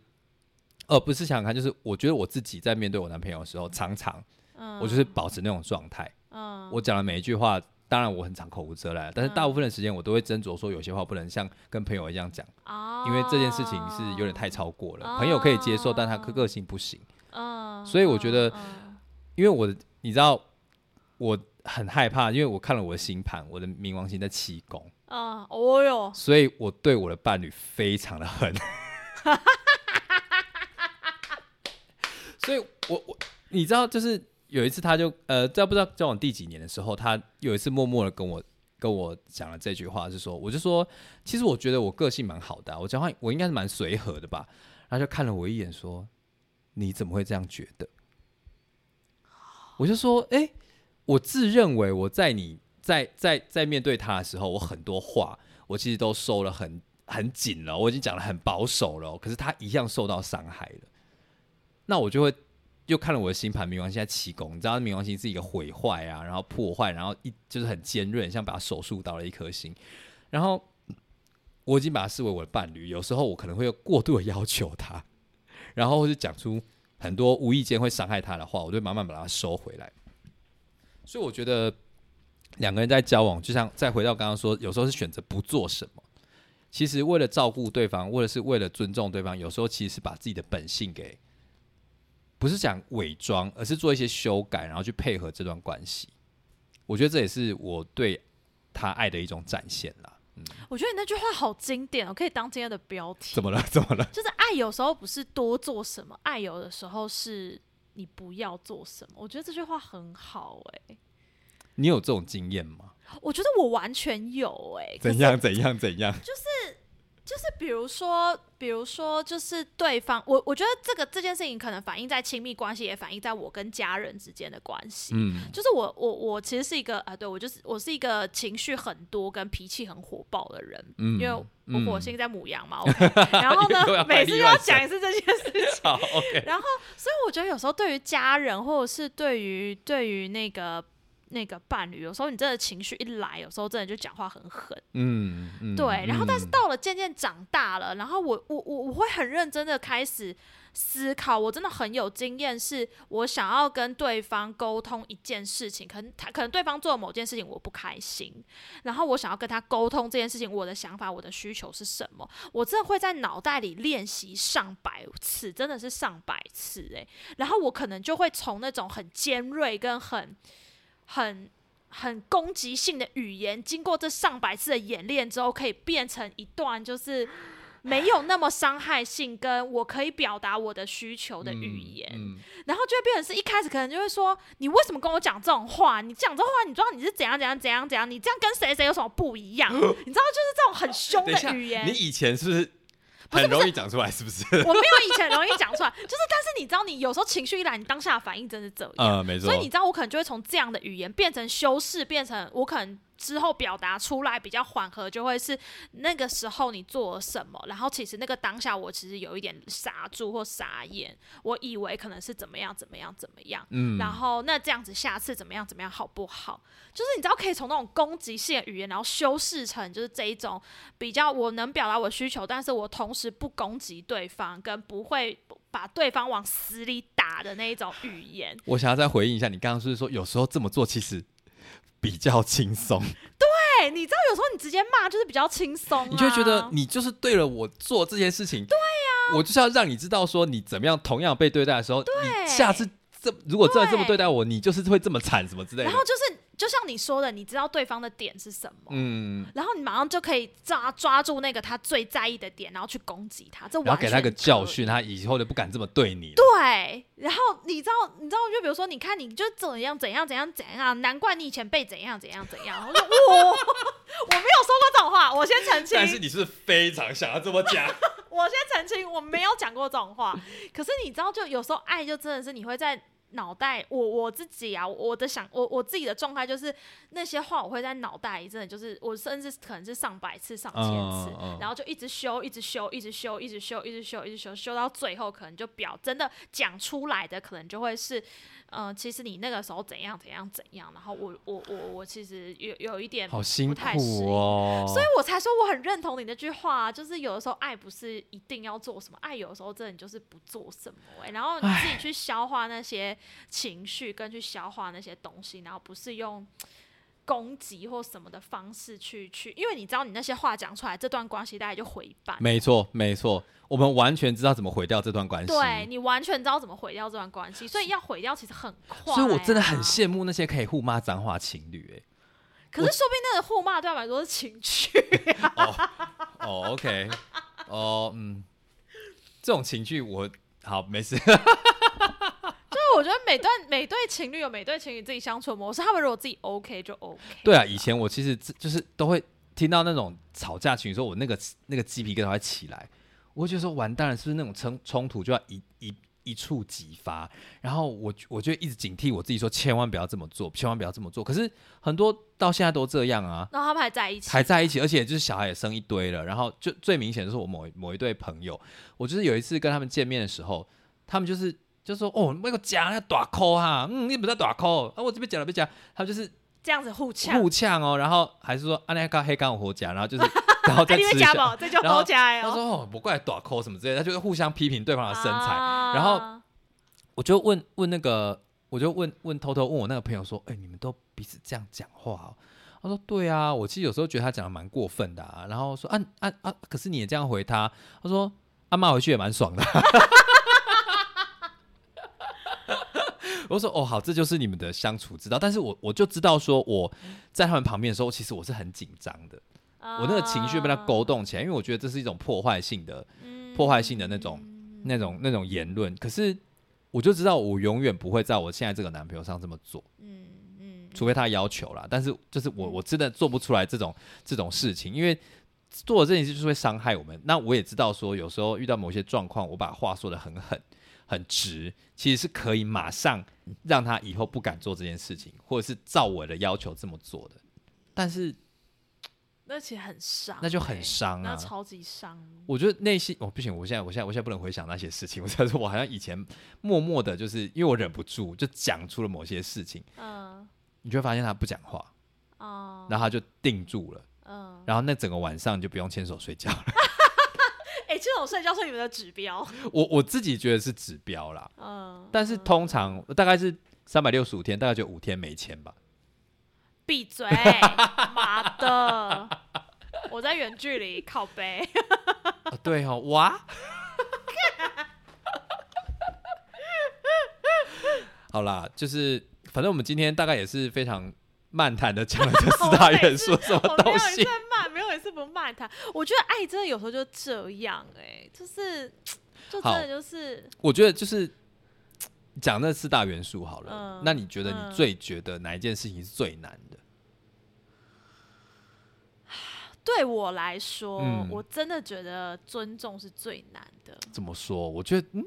呃，不是想想看，就是我觉得我自己在面对我男朋友的时候，常常嗯我就是保持那种状态。嗯我讲的每一句话，当然我很常口无遮拦，但是大部分的时间我都会斟酌说，有些话不能像跟朋友一样讲，啊，因为这件事情是有点太超过了。朋友可以接受，但他个个性不行。嗯，所以我觉得嗯因为我的你知道，我很害怕，因为我看了我的星盘，我的冥王星在七宫，啊，哦哟，所以我对我的伴侣非常的恨。所以我我你知道，就是有一次他就呃，在不知道交往第几年的时候，他有一次默默的跟我跟我讲了这句话，是说，我就说，其实我觉得我个性蛮好的啊、我讲话我应该是蛮随和的吧。然后就看了我一眼，说：“你怎么会这样觉得？”我就说：“哎、我自认为我在你在在在面对他的时候，我很多话我其实都收了很很紧了，我已经讲的很保守了，可是他一样受到伤害了。那我就会又看了我的星盘，冥王星在七宫，你知道冥王星是一个毁坏啊，然后破坏，然后一就是很尖锐，像把它手术到了一颗星，然后我已经把他视为我的伴侣，有时候我可能会有过度的要求他，然后或是讲出很多无意间会伤害他的话，我就慢慢把它收回来。所以我觉得两个人在交往，就像再回到刚刚说，有时候是选择不做什么。其实为了照顾对方，或者是为了尊重对方，有时候其实是把自己的本性给，不是讲伪装，而是做一些修改，然后去配合这段关系。我觉得这也是我对他爱的一种展现啦。我觉得你那句话好经典哦，可以当今天的标题怎。么了？怎么了？就是爱有时候不是多做什么，爱有的时候是你不要做什么。我觉得这句话很好哎、你有这种经验吗？我觉得我完全有哎、可是怎样？怎样？怎样？就是比如说，比如说，就是对方，我我觉得这个这件事情可能反映在亲密关系，也反映在我跟家人之间的关系。嗯就是我我我其实是一个啊，对我就是我是一个情绪很多跟脾气很火爆的人，嗯因为我嗯火星在母羊嘛、OK，然后呢，每次就要讲一次这件事情。好，OK。然后，所以我觉得有时候对于家人，或者是对于对于那个那个伴侣，有时候你真的情绪一来，有时候真的就讲话很狠。嗯嗯，对，然后但是嗯到了渐渐长大了，然后我我我我会很认真的开始思考，我真的很有经验，是我想要跟对方沟通一件事情，可能他可能对方做了某件事情我不开心，然后我想要跟他沟通这件事情，我的想法、我的需求是什么，我真的会在脑袋里练习上百次，真的是上百次诶、然后我可能就会从那种很尖锐跟很很很攻击性的语言，经过这上百次的演练之后，可以变成一段就是 没有那么伤害性，跟我可以表达我的需求的语言，嗯然后就会变成是一开始可能就会说，你为什么跟我讲这种话？你讲这话，你知道你是怎样怎样怎样怎样？你这样跟谁谁有什么不一样？你知道，就是这种很凶的语言你。以前是不是很容易讲出来？是不是？我没有以前容易讲出来，就是但是你知道，你有时候情绪一来，你当下的反应真是这样。呃，没错所以你知道，我可能就会从这样的语言变成修饰，变成我可能之后表达出来比较缓和，就会是那个时候你做了什么，然后其实那个当下我其实有一点傻住或傻眼，我以为可能是怎么样怎么样怎么样，嗯然后那这样子下次怎么样怎么样好不好？就是你知道可以从那种攻击性的语言，然后修饰成就是这一种比较我能表达我的需求，但是我同时不攻击对方，跟不会把对方往死里打的那一种语言。我想要再回应一下，你刚刚是是说有时候这么做其实比较轻松，对，你知道有时候你直接骂就是比较轻松、啊，你就会觉得你就是对了我做这件事情，对呀、我就是要让你知道说你怎么样同样被对待的时候，你下次这如果真的这么对待我，你就是会这么惨什么之类的然。后就是就像你说的，你知道对方的点是什么，嗯，然后你马上就可以抓抓住那个他最在意的点，然后去攻击他，这然后完全给他个教训，他以后就不敢这么对你。对，然后你知道，你知道，就比如说，你看，你就怎样怎样怎样怎样，难怪你以前被怎样怎样怎样。我说我 我没有说过这种话，我先澄清，但是你是非常想要这么讲？我先澄清，我没有讲过这种话。可是你知道，就有时候爱就真的是你会在脑袋，我我自己啊，我的想我我自己的状态就是那些话我会在脑袋里，真的就是我甚至可能是上百次、上千次，嗯嗯然后就一直修、一直修、一直修、一直修、一直修、一直修，修到最后可能就表真的讲出来的，可能就会是。呃，其实你那个时候怎样怎样怎样，然后我我我我其实有有一点好辛苦哦。所以我才说我很认同你那句话、啊，就是有的时候爱不是一定要做什么，爱有的时候真的就是不做什么、欸，然后你自己去消化那些情绪，跟去消化那些东西，然后不是用攻击或什么的方式去去，因为你知道你那些话讲出来，这段关系大概就毁一半。没错，没错，我们完全知道怎么毁掉这段关系。对你完全知道怎么毁掉这段关系，所以要毁掉其实很快、啊。所以我真的很羡慕那些可以互骂脏话情侣、欸。可是说不定那个互骂对他们来说是情趣、哦，OK，哦，嗯，这种情趣我好没事。就是我觉得每段 每对情侣有每对情侣自己相处的模式，他们如果自己 OK 就 OK。对啊，以前我其实就是都会听到那种吵架情侣，说我那个那个鸡皮疙瘩会起来，我会觉得说完蛋了，是不是那种冲冲突就要一一一触即发？然后我我就一直警惕我自己说，千万不要这么做，千万不要这么做。可是很多到现在都这样啊，然后他们还在一起，还在一起，而且就是小孩也生一堆了。然后就最明显的是我某某一对朋友，我就是有一次跟他们见面的时候，他们就是就说哦，那个夹那大扣哈，嗯，你不在大扣啊，我这边讲了别讲，他们就是这样子互呛，互呛哦，然后还是说啊那个黑干我讲，然后就是 然后再哎，你吃一下。会加宝，这就然后好加他哦。说哦，我过来打扣什么之类的，他就是互相批评对方的身材。啊然后我就问问那个，我就问问偷偷问我那个朋友说，哎、你们都彼此这样讲话哦？他说对啊，我其实有时候觉得他讲的蛮过分的啊。然后说啊啊啊，可是你也这样回他，他说啊骂回去也蛮爽的。我说哦好，这就是你们的相处之道。但是我我就知道说我在他们旁边的时候，其实我是很紧张的，我那个情绪被他勾动起来，因为我觉得这是一种破坏性的、破坏性的那种、那种、那种言论。可是我就知道，我永远不会在我现在这个男朋友上这么做，嗯嗯，除非他要求啦。但是就是我我真的做不出来这种这种事情，因为做了这件事就是会伤害我们。那我也知道说，有时候遇到某些状况，我把话说的很狠、很直，其实是可以马上让他以后不敢做这件事情，或者是照我的要求这么做的。但是那其实很伤欸，那就很伤啊那超级伤。我觉得内心哦不行，我现在我现在我现在不能回想那些事情。我在说，我好像以前默默的，就是因为我忍不住就讲出了某些事情，嗯你就会发现他不讲话，哦然后他就定住了，嗯，然后那整个晚上你就不用牵手睡觉了。哎，这种睡觉是你们的指标。我我自己觉得是指标啦，嗯，但是通常大概是三百六十五天，大概就五天没牵吧。闭嘴，妈的！我在远距离靠背。啊，对哦，哇！好啦，就是反正我们今天大概也是非常漫谈的讲了这四大元素什么东西我觉得爱真的有时候就这样、哎，就是就真的就是我觉得就是讲那四大元素好了。嗯那你觉得嗯你最觉得哪一件事情是最难的？对我来说，嗯我真的觉得尊重是最难的。怎么说？我觉得嗯，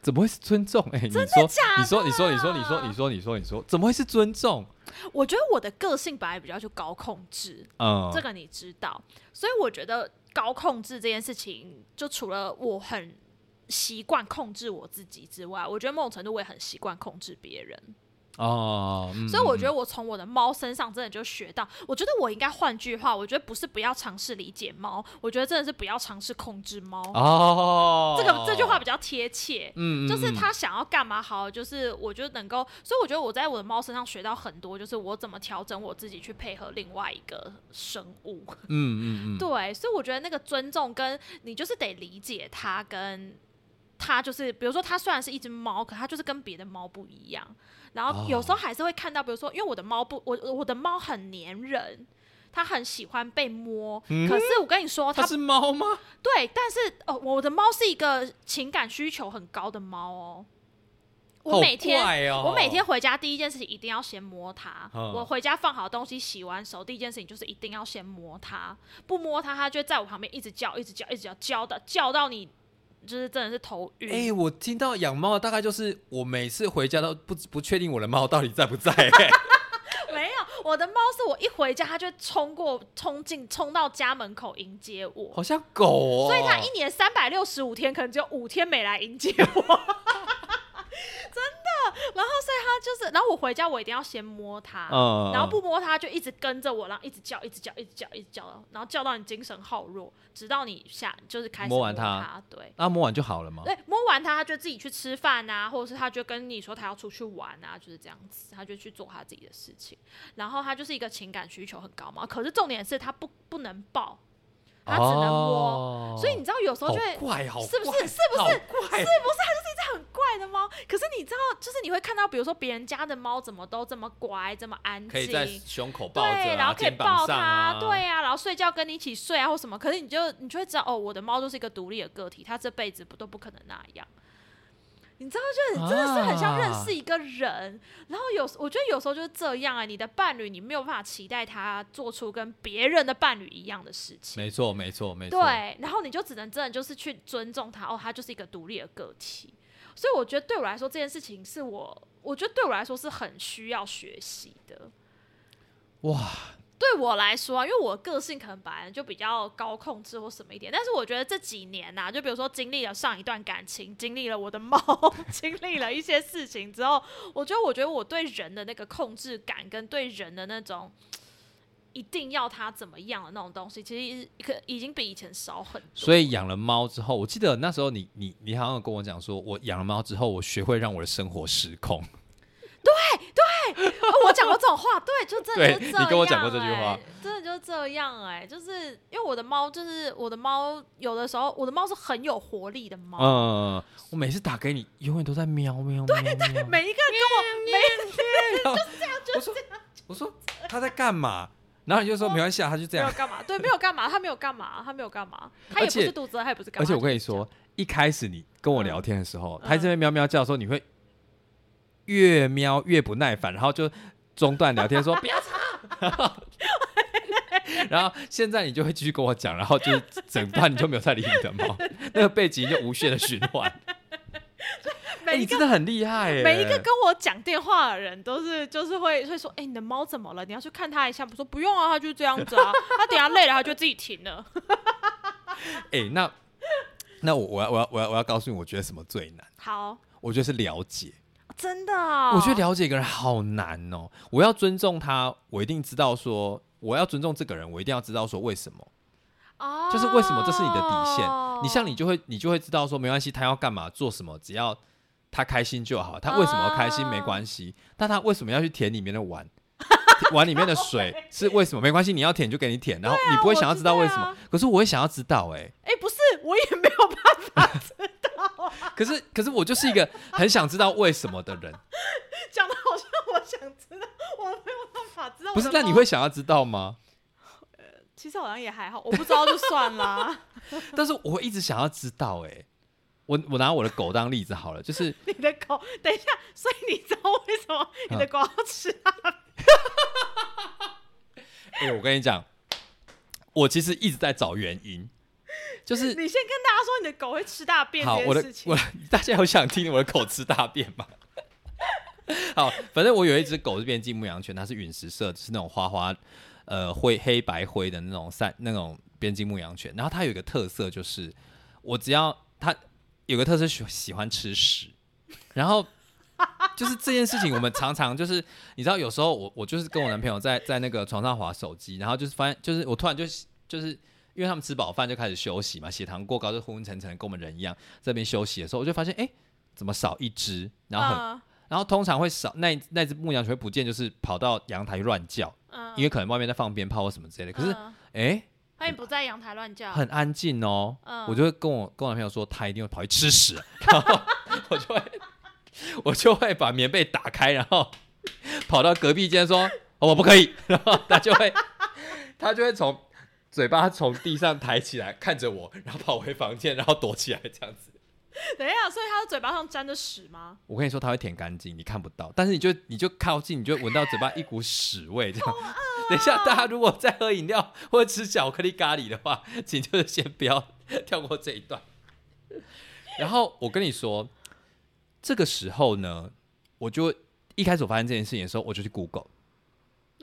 怎么会是尊重？哎、你说，你说，你说，你说，你说，你说，你说，你说，怎么会是尊重？我觉得我的个性本来比较就高控制，嗯，这个你知道，所以我觉得高控制这件事情，就除了我很习惯控制我自己之外，我觉得某种程度我也很习惯控制别人。哦，嗯所以我觉得嗯我从我的猫身上真的就学到，我觉得我应该换句话，我觉得不是不要尝试理解猫，我觉得真的是不要尝试控制猫。哦，这个这句话比较贴切。嗯，嗯，就是嗯他想要干嘛好，就是我就能够，所以我觉得我在我的猫身上学到很多，就是我怎么调整我自己去配合另外一个生物。嗯嗯嗯，对，所以我觉得那个尊重跟你就是得理解它跟它就是，比如说它虽然是一只猫，可它就是跟别的猫不一样。然后有时候还是会看到，比如说，因为我的猫不，我我的猫很粘人，它很喜欢被摸。可是我跟你说，它它是猫吗？对，但是哦，我的猫是一个情感需求很高的猫哦。我每天、哦我每天回家第一件事情一定要先摸它。嗯我回家放好东西，洗完手，第一件事情就是一定要先摸它。不摸它，它就会在我旁边一直叫，一直叫，一直叫，叫到叫到你就是真的是头晕。哎、我听到养猫大概就是我每次回家都不不确定我的猫到底在不在、没有，我的猫是我一回家，它就冲过、冲进、冲到家门口迎接我。好像狗哦。所以它一年三百六十五天，可能只有五天没来迎接我。然后所以他就是，然后我回家我一定要先摸它，嗯然后不摸它就一直跟着我，然后一直叫，一直叫，一直叫，一直叫，然后叫到你精神耗弱，直到你下就是开始摸完它，它对。那摸完就好了吗？对，摸完它，他就自己去吃饭啊，或者是他就跟你说他要出去玩啊，就是这样子，他就去做他自己的事情。然后他就是一个情感需求很高嘛，可是重点是他不不能抱，它只能摸。哦所以你知道有时候就会怪，好是不是怪是不是它就是一只？很怪的猫，可是你知道，就是你会看到，比如说别人家的猫怎么都这么乖，这么安静，可以在胸口抱对，然后可以抱它，啊，对啊，然后睡觉跟你一起睡啊或什么，可是你就你就会知道，哦，我的猫就是一个独立的个体，它这辈子不都不可能那样。你知道，就很真的是很像认识一个人，然后有我觉得有时候就是这样啊，你的伴侣你没有办法期待他做出跟别人的伴侣一样的事情，没错，没错，没错。对，然后你就只能真的就是去尊重他，哦，他就是一个独立的个体。所以我觉得对我来说这件事情是我，我觉得对我来说是很需要学习的。哇，对我来说啊，因为我个性可能本来就比较高控制或什么一点，但是我觉得这几年呐、就比如说经历了上一段感情，经历了我的猫，经历了一些事情之后，我觉得我觉得我对人的那个控制感跟对人的那种。一定要他怎么样的那种东西，其实可已经比以前少很多。所以养了猫之后，我记得那时候你你你好像有跟我讲说，我养了猫之后，我学会让我的生活失控。哦我讲过这种话，对，就真的就这样、你跟我讲过这句话哎，真的就是这样哎、就是因为我的猫，就是我的猫，有的时候我的猫是很有活力的猫，嗯，我每次打给你，永远都在喵喵喵喵。每一个跟我每 就是这样，就是这样我说他在干嘛？然后你就说没关系啊，他就这样。没有干嘛，对，没有干嘛，他没有干嘛，他没有干嘛，他也不是肚子饿，他也不是干嘛。而且我跟你说，一开始你跟我聊天的时候，嗯他这边喵喵叫的时候，你会越瞄越不耐烦，然后就中断聊天说 不要吵。然后现在你就会继续跟我讲，然后就整段你就没有再理你的猫，那个背景就无限的循环。哎、每一个你真的很厉害耶！每一个跟我讲电话的人都是，就是会会说，哎、你的猫怎么了？你要去看它一下。我说不用啊，它就这样子啊，它等下累了，它就自己停了。哎、那那我我要我要我要我要告诉你，我觉得什么最难？好，我觉得是了解。真的、哦，我觉得了解一个人好难哦。我要尊重他，我一定知道说，我要尊重这个人，我一定要知道说为什么，哦，就是为什么这是你的底线。你像你就会你就会知道说，没关系，他要干嘛做什么，只要他开心就好。他为什么要开心没关系，但他为什么要去舔里面的碗？碗里面的水是为什么？没关系，你要舔就给你舔，然后你不会想要知道为什么。可是我会想要知道、欸，哎、不是，我也没有办法可是可是我就是一个很想知道为什么的人，讲的好像我想知道，我没有办法知道。不是？那你会？想要知道吗？呃其实好像也还好，我不知道就算啦。但是我会一直想要知道、欸，我我拿我的狗当例子好了，就是 你的狗，等一下，所以你知道为什么你的狗要吃啊？哎、我跟你讲，我其实一直在找原因，就是你先跟大家说你的狗会吃大便好，这我的件事情。我 大家有想听我的狗吃大便吗？好，反正我有一只狗是边境牧羊犬，它是陨石色，是那种花花呃灰黑白灰的那种散那种边境牧羊犬。然后它有一个特色就是，我只要它有个特色喜喜欢吃屎，然后就是这件事情，我们常常就是你知道，有时候我我就是跟我男朋友在在那个床上划手机，然后就是发现就是我突然就就是因为他们吃饱饭就开始休息嘛，血糖过高就昏昏沉沉，跟我们人一样这边休息的时候，我就发现哎、诶怎么少一只，然后很、嗯。然后通常会少那那只牧羊犬会不见，就是跑到阳台乱叫，嗯。因为可能外面在放鞭炮或什么之类的。可是嗯。哎、诶那你不在阳台乱叫，很安静哦。嗯。我就会跟我跟我男朋友说，他一定会跑去吃屎，然后我就会我就会把棉被打开，然后跑到隔壁间说、哦我不可以，然后他就会他就会从嘴巴从地上抬起来看着我，然后跑回房间，然后躲起来这样子。等一下，所以他的嘴巴上沾着屎吗？我跟你说，他会舔干净，你看不到，但是你就你就靠近，你就闻到嘴巴一股屎味这样。等一下，大家如果在喝饮料或者吃巧克力咖喱的话，请就是先不要 跳过这一段。然后我跟你说，这个时候呢，我就一开始我发现这件事情的时候，我就去 Google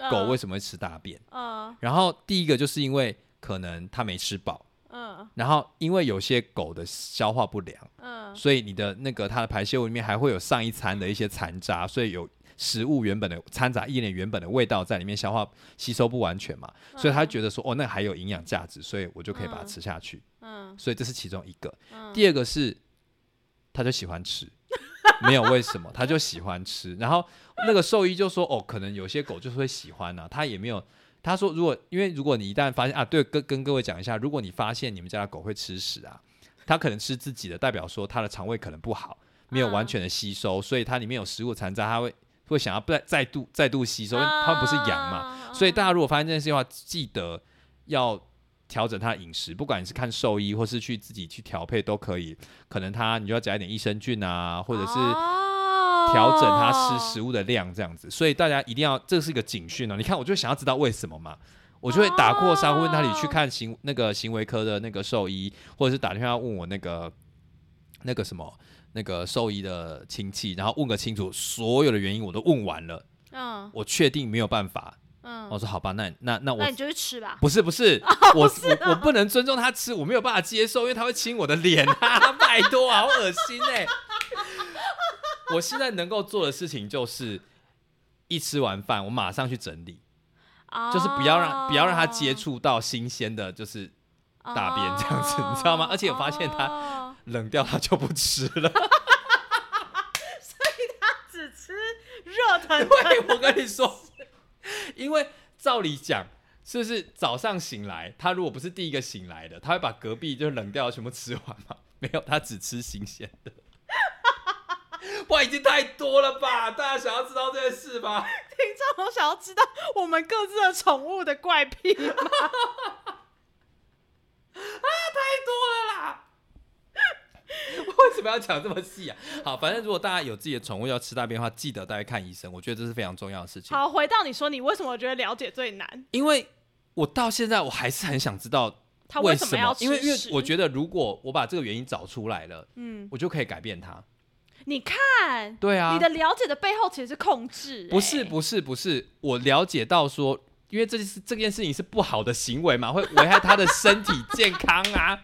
狗为什么会吃大便。嗯。然后第一个就是因为可能它没吃饱，嗯。然后因为有些狗的消化不良。嗯。所以你的那个它的排泄物里面还会有上一餐的一些残渣，所以有食物原本的掺杂一点原本的味道在里面，消化吸收不完全嘛，所以他觉得说哦，那还有营养价值，所以我就可以把它吃下去。嗯。所以这是其中一个。嗯。第二个是，他就喜欢吃，没有为什么，他就喜欢吃。然后那个兽医就说哦，可能有些狗就是会喜欢啊，他也没有。他说，如果因为如果你一旦发现啊，对，跟跟各位讲一下，如果你发现你们家的狗会吃屎啊，它可能吃自己的，代表说它的肠胃可能不好，没有完全的吸收，所以它里面有食物残渣，它会会想要再再度再度吸收，因为它们不是羊嘛，嘛所以大家如果发现这件事情的话，记得要调整他的饮食，不管你是看兽医或是去自己去调配都可以。可能他你就要加一点益生菌啊，或者是调整他吃食物，的量这样子。所以大家一定要，这是一个警讯哦。你看，我就想要知道为什么嘛。我就会打过沙问那里去看行那个行为科的那个兽医，或者是打电话问我那个那个什么那个兽医的亲戚，然后问个清楚，所有的原因我都问完了，嗯我确定没有办法，嗯，我说好吧，那那那我那你就去吃吧。不是不 是，我我我不能尊重他吃，我没有办法接受，因为他会亲我的脸啊，拜托啊，好恶心哎、我现在能够做的事情就是，一吃完饭我马上去整理，就是不要让不要让他接触到新鲜的，就是大便这样子你知道吗？而且我发现他哦。冷掉他就不吃了。所以他只吃热腾。对，我跟你说，因为照理讲。是不是早上醒来，他如果不是第一个醒来的，他会把隔壁就冷掉的全部吃完吗？没有，他只吃新鲜的。哇，已经太多了吧？大家想要知道这件事吗？听众都想要知道我们各自的宠物的怪癖吗？太多了啦！为什么要讲这么细啊？好，反正如果大家有自己的宠物要吃大便的话，记得带去看医生，我觉得这是非常重要的事情。好，回到你说，你为什么觉得了解最难？因为我到现在我还是很想知道他为什么要吃因为因为屎我觉得如果我把这个原因找出来了，嗯，我就可以改变它。你看，对啊，你的了解的背后其实是控制、不是欸不是不是，我了解到说，因为这是这件事情是不好的行为嘛，会危害他的身体健康啊。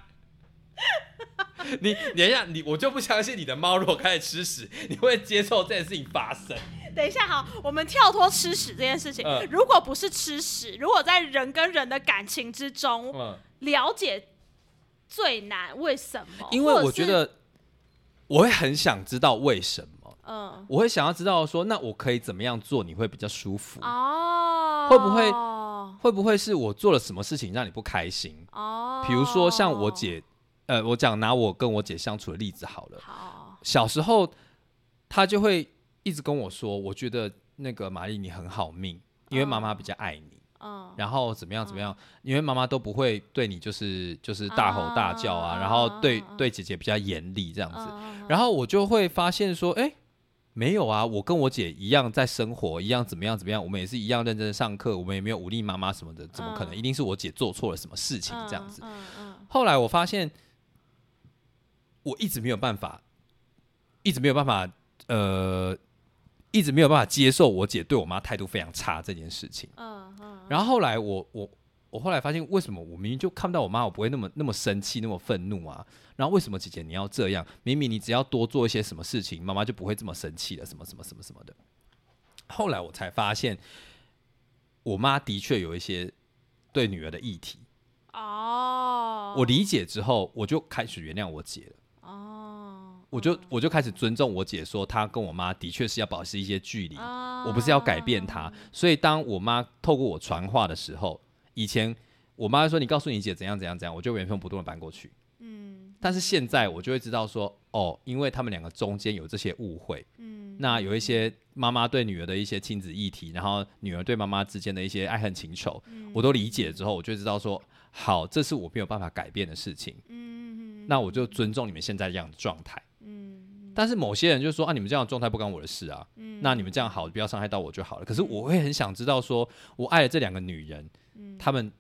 你等一下，你我就不相信你的猫如果开始吃屎，你会接受这件事情发生。等一下，好，我们跳脱吃屎这件事情。嗯如果不是吃屎，如果在人跟人的感情之中、嗯，了解最难，为什么？因为我觉得我会很想知道为什么，嗯，我会想要知道说，那我可以怎么样做你会比较舒服？哦，会不会会不会是我做了什么事情让你不开心？哦，比如说像我，姐，呃，我讲拿我跟我姐相处的例子好了。好，小时候，她就会一直跟我说，我觉得那个玛丽你很好命，因为妈妈比较爱你，嗯，然后怎么样怎么样，因为妈妈都不会对你就是就是大吼大叫啊，然后对对姐姐比较严厉这样子，嗯然后我就会发现说，哎、没有啊，我跟我姐一样在生活，一样怎么样怎么样，我们也是一样认真的上课，我们也没有忤逆妈妈什么的，怎么可能？嗯。一定是我姐做错了什么事情这样子。后来我发现，我一直没有办法，一直没有办法，呃，一直没有办法接受我姐对我妈态度非常差这件事情。嗯嗯，然后后来我我我后来发现，为什么我明明就看不到我妈，我不会那么那么生气，那么愤怒啊？然后为什么姐姐你要这样？明明你只要多做一些什么事情，妈妈就不会这么生气了，什么什么什么什么的。后来我才发现，我妈的确有一些对女儿的议题，哦，我理解之后，我就开始原谅我姐了。哦，我就我就开始尊重我姐，说她跟我妈的确是要保持一些距离，啊我不是要改变她。所以当我妈透过我传话的时候，以前我妈说你告诉你姐怎样怎样怎样，我就原封不动的搬过去。嗯，但是现在我就会知道说，哦，因为他们两个中间有这些误会，嗯，那有一些妈妈对女儿的一些亲子议题，然后女儿对妈妈之间的一些爱恨情仇，我都理解之后，我就知道说，好，这是我没有办法改变的事情，嗯，那我就尊重你们现在这样的状态，嗯，但是某些人就说啊，你们这样的状态不关我的事啊，嗯，那你们这样好，不要伤害到我就好了。可是我会很想知道说，我爱的这两个女人，嗯，他们。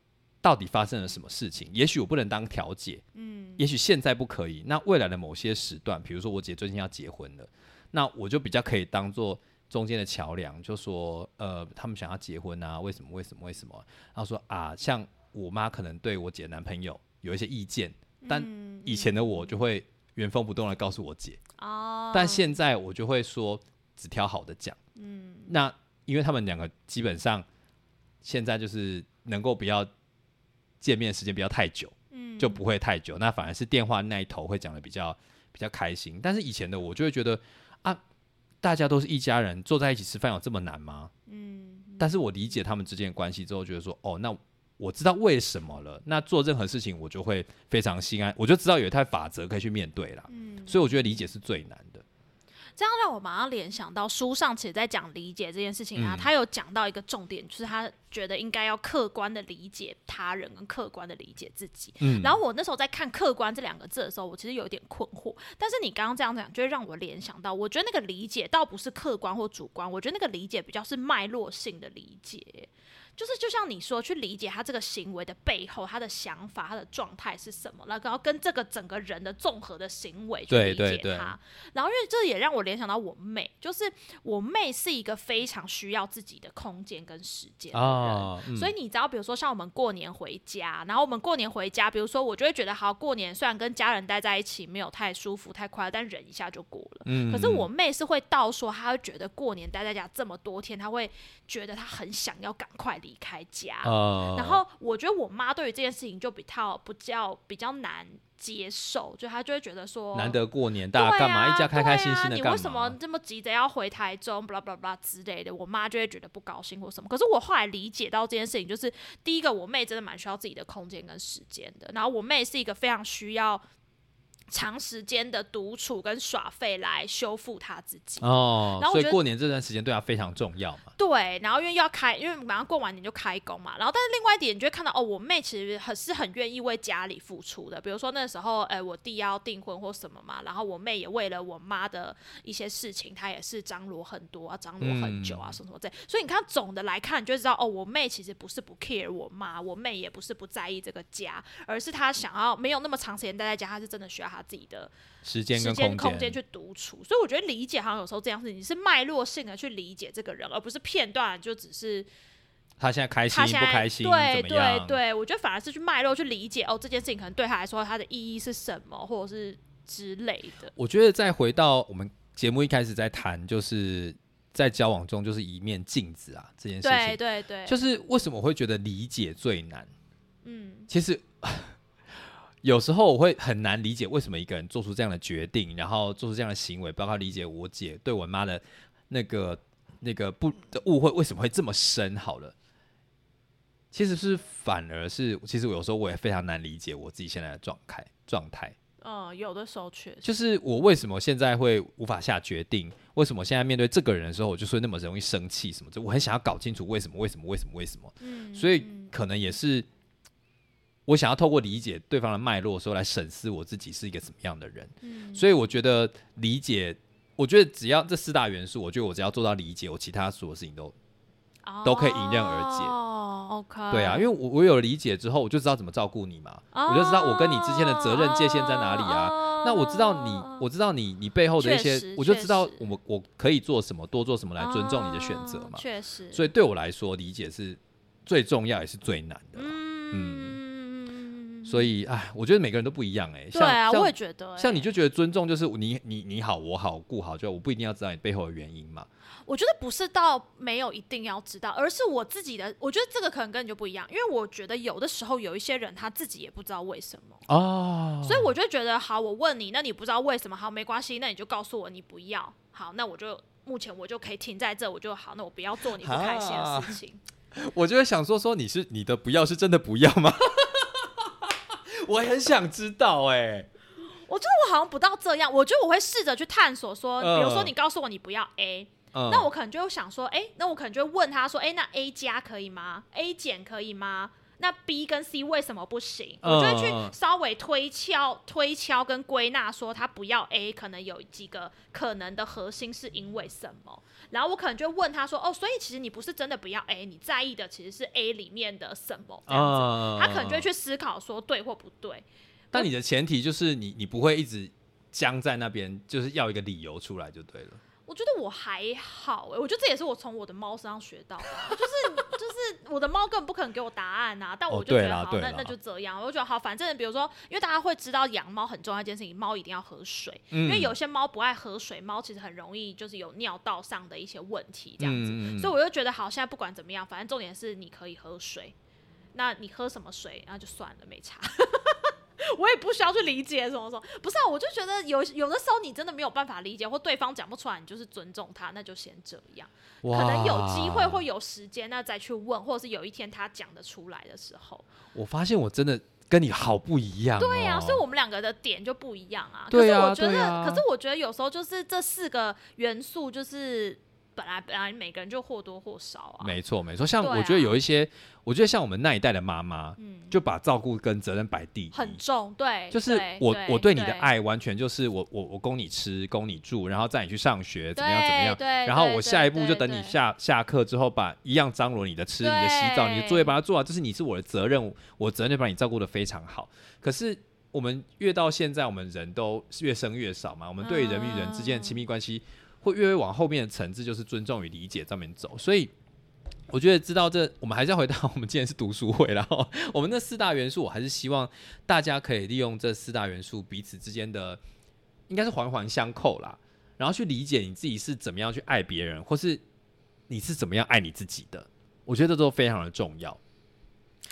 到底发生了什么事情？也许我不能当调解，嗯，也许现在不可以。那未来的某些时段，比如说我姐最近要结婚了，那我就比较可以当做中间的桥梁，就说，呃，他们想要结婚啊，为什么？为什么？为什么？然后说啊，像我妈可能对我姐男朋友有一些意见，但以前的我就会原封不动的告诉我姐，哦，但现在我就会说只挑好的讲，嗯，那因为他们两个基本上现在就是能够不要。见面时间不要太久，嗯，就不会太久。那反而是电话那一头会讲的比较比较开心。但是以前的我就会觉得啊，大家都是一家人，坐在一起吃饭有这么难吗？嗯。但是我理解他们之间的关系之后，觉得说哦，那我知道为什么了。那做任何事情我就会非常心安，我就知道有一套法则可以去面对了。嗯。所以我觉得理解是最难的。这样让我马上联想到书上其实在讲理解这件事情啊，他有讲到一个重点，就是他觉得应该要客观的理解他人跟客观的理解自己。嗯，然后我那时候在看“客观”这两个字的时候，我其实有点困惑。但是你刚刚这样讲，就会让我联想到，我觉得那个理解倒不是客观或主观，我觉得那个理解比较是脉络性的理解。就是就像你说，去理解他这个行为的背后，他的想法、他的状态是什么，然后跟这个整个人的综合的行为去理解他。然后，因为这也让我联想到我妹，就是我妹是一个非常需要自己的空间跟时间的人。所以你知道，比如说像我们过年回家，然后我们过年回家，比如说我就会觉得，好过年虽然跟家人待在一起没有太舒服、太快乐，但忍一下就过了。嗯。可是我妹是会到说，她会觉得过年待在家这么多天，她会觉得她很想要赶快。离开家，然后我觉得我妈对于这件事情就比较不较比较难接受，就她就会觉得说，难得过年，大家干嘛一家开开心心的？你为什么这么急着要回台中？巴拉巴拉巴拉之类的，我妈就会觉得不高兴或什么。可是我后来理解到这件事情，就是第一个，我妹真的蛮需要自己的空间跟时间的，然后我妹是一个非常需要。长时间的独处跟耍废来修复他自己哦，然后所以过年这段时间对他非常重要嘛。对，然后因为要开，因为马上过完年就开工嘛。然后，但是另外一点，你就会看到哦，我妹其实很是很愿意为家里付出的。比如说那时候，哎，我弟要订婚或什么嘛，然后我妹也为了我妈的一些事情，她也是张罗很多啊，张罗很久啊，什么什么这。所以你看，总的来看，你就知道哦，我妹其实不是不 care 我妈，我妹也不是不在意这个家，而是她想要没有那么长时间待在家，她是真的需要她自己的。时间跟空间去独处，所以我觉得理解好像有时候这样子，你是脉络性的去理解这个人，而不是片段，就只是他现在开心不开心，对对对，我觉得反而是去脉络去理解哦，这件事情可能对他来说它的意义是什么，或者是之类的。我觉得再回到我们节目一开始在谈，就是在交往中就是一面镜子啊，这件事情，对对对，就是为什么我会觉得理解最难？嗯，其实。有时候我会很难理解为什么一个人做出这样的决定，然后做出这样的行为，包括理解我姐对我妈的那个那个不的误会为什么会这么深。好了，其实是反而是，其实有时候我也非常难理解我自己现在的状态状态。嗯，有的时候确实就是我为什么现在会无法下决定？为什么现在面对这个人的时候，我就说那么容易生气什么？就我很想要搞清楚为什么？为什么？为什么？为什么？嗯，所以可能也是。我想要透过理解对方的脉络，时候来审视我自己是一个什么样的人。嗯，所以我觉得理解，我觉得只要这四大元素，我觉得我只要做到理解，我其他所有事情都都可以迎刃而解。哦，OK。对啊，因为我我有理解之后，我就知道怎么照顾你嘛。我就知道我跟你之间的责任界限在哪里啊。那我知道你，我知道你，你背后的一些，我就知道我们我可以做什么，多做什么来尊重你的选择嘛。确实。所以对我来说，理解是最重要也是最难的。嗯。所以，哎，我觉得每个人都不一样，哎。对啊，我也觉得。像你就觉得尊重就是你你你好我好顾好，就我不一定要知道你背后的原因嘛。我觉得不是到没有一定要知道，而是我自己的。我觉得这个可能跟你就不一样，因为我觉得有的时候有一些人他自己也不知道为什么哦。所以我就觉得，好，我问你，那你不知道为什么？好，没关系，那你就告诉我你不要。好，那我就目前我就可以停在这，我就好，那我不要做你不开心的事情。我就会想说说你是你的不要是真的不要吗？我很想知道哎、我觉得我好像不到这样，我觉得我会试着去探索说，比如说嗯你告诉我你不要 A，、嗯，那我可能就会想说，哎、那我可能就会问他说，哎、那 A 加可以吗？A 减可以吗？那 B 跟 C 为什么不行？嗯我就会去稍微推敲、推敲跟归纳，说他不要 A，可能有几个可能的核心是因为什么。然后我可能就会问他说，哦，所以其实你不是真的不要 A，你在意的其实是 A 里面的什么这样子。嗯他可能就会去思考说对或不对。但你的前提就是你你不会一直僵在那边，就是要一个理由出来就对了。我觉得我还好哎、我觉得这也是我从我的猫身上学到的啊，就是就是我的猫根本不可能给我答案啊，但我就觉对得好，那那就这样，我就觉得好，反正比如说，因为大家会知道养猫很重要一件事情，猫一定要喝水，嗯。因为有些猫不爱喝水，猫其实很容易就是有尿道上的一些问题这样子，嗯嗯嗯。所以我就觉得好，现在不管怎么样，反正重点是你可以喝水，那你喝什么水，那就算了，没差。我也不需要去理解什么什么，不是啊，我就觉得有有的时候你真的没有办法理解，或对方讲不出来，你就是尊重他，那就先这样。可能有机会或有时间，那再去问，或者是有一天他讲得出来的时候，我发现我真的跟你好不一样、哦。对呀、所以我们两个的点就不一样啊。对啊可是我觉得，啊可是我觉得有时候就是这四个元素，就是本来本来每个人就或多或少啊。没错没错，像我觉得有一些，我觉得像我们那一代的妈妈，嗯，就把照顾跟责任摆第一，很重，对，就是对我我对你的爱完全就是我我我供你吃供你住，然后载你去上学怎么样怎么样，对，然后我下一步就等你下下课之后，把一样张罗你的吃、你的洗澡、你的作业把它做好，这是你是我的责任，我责任就把你照顾的非常好。可是我们越到现在，我们人都越生越少嘛，我们对人与人之间的亲密关系会越越往后面的层次，就是尊重与理解上面走。所以我觉得知道这，我们还是要回到我们今天是读书会，然后我们那四大元素，我还是希望大家可以利用这四大元素彼此之间的应该是环环相扣啦，然后去理解你自己是怎么样去爱别人，或是你是怎么样爱你自己的。我觉得这都非常的重要。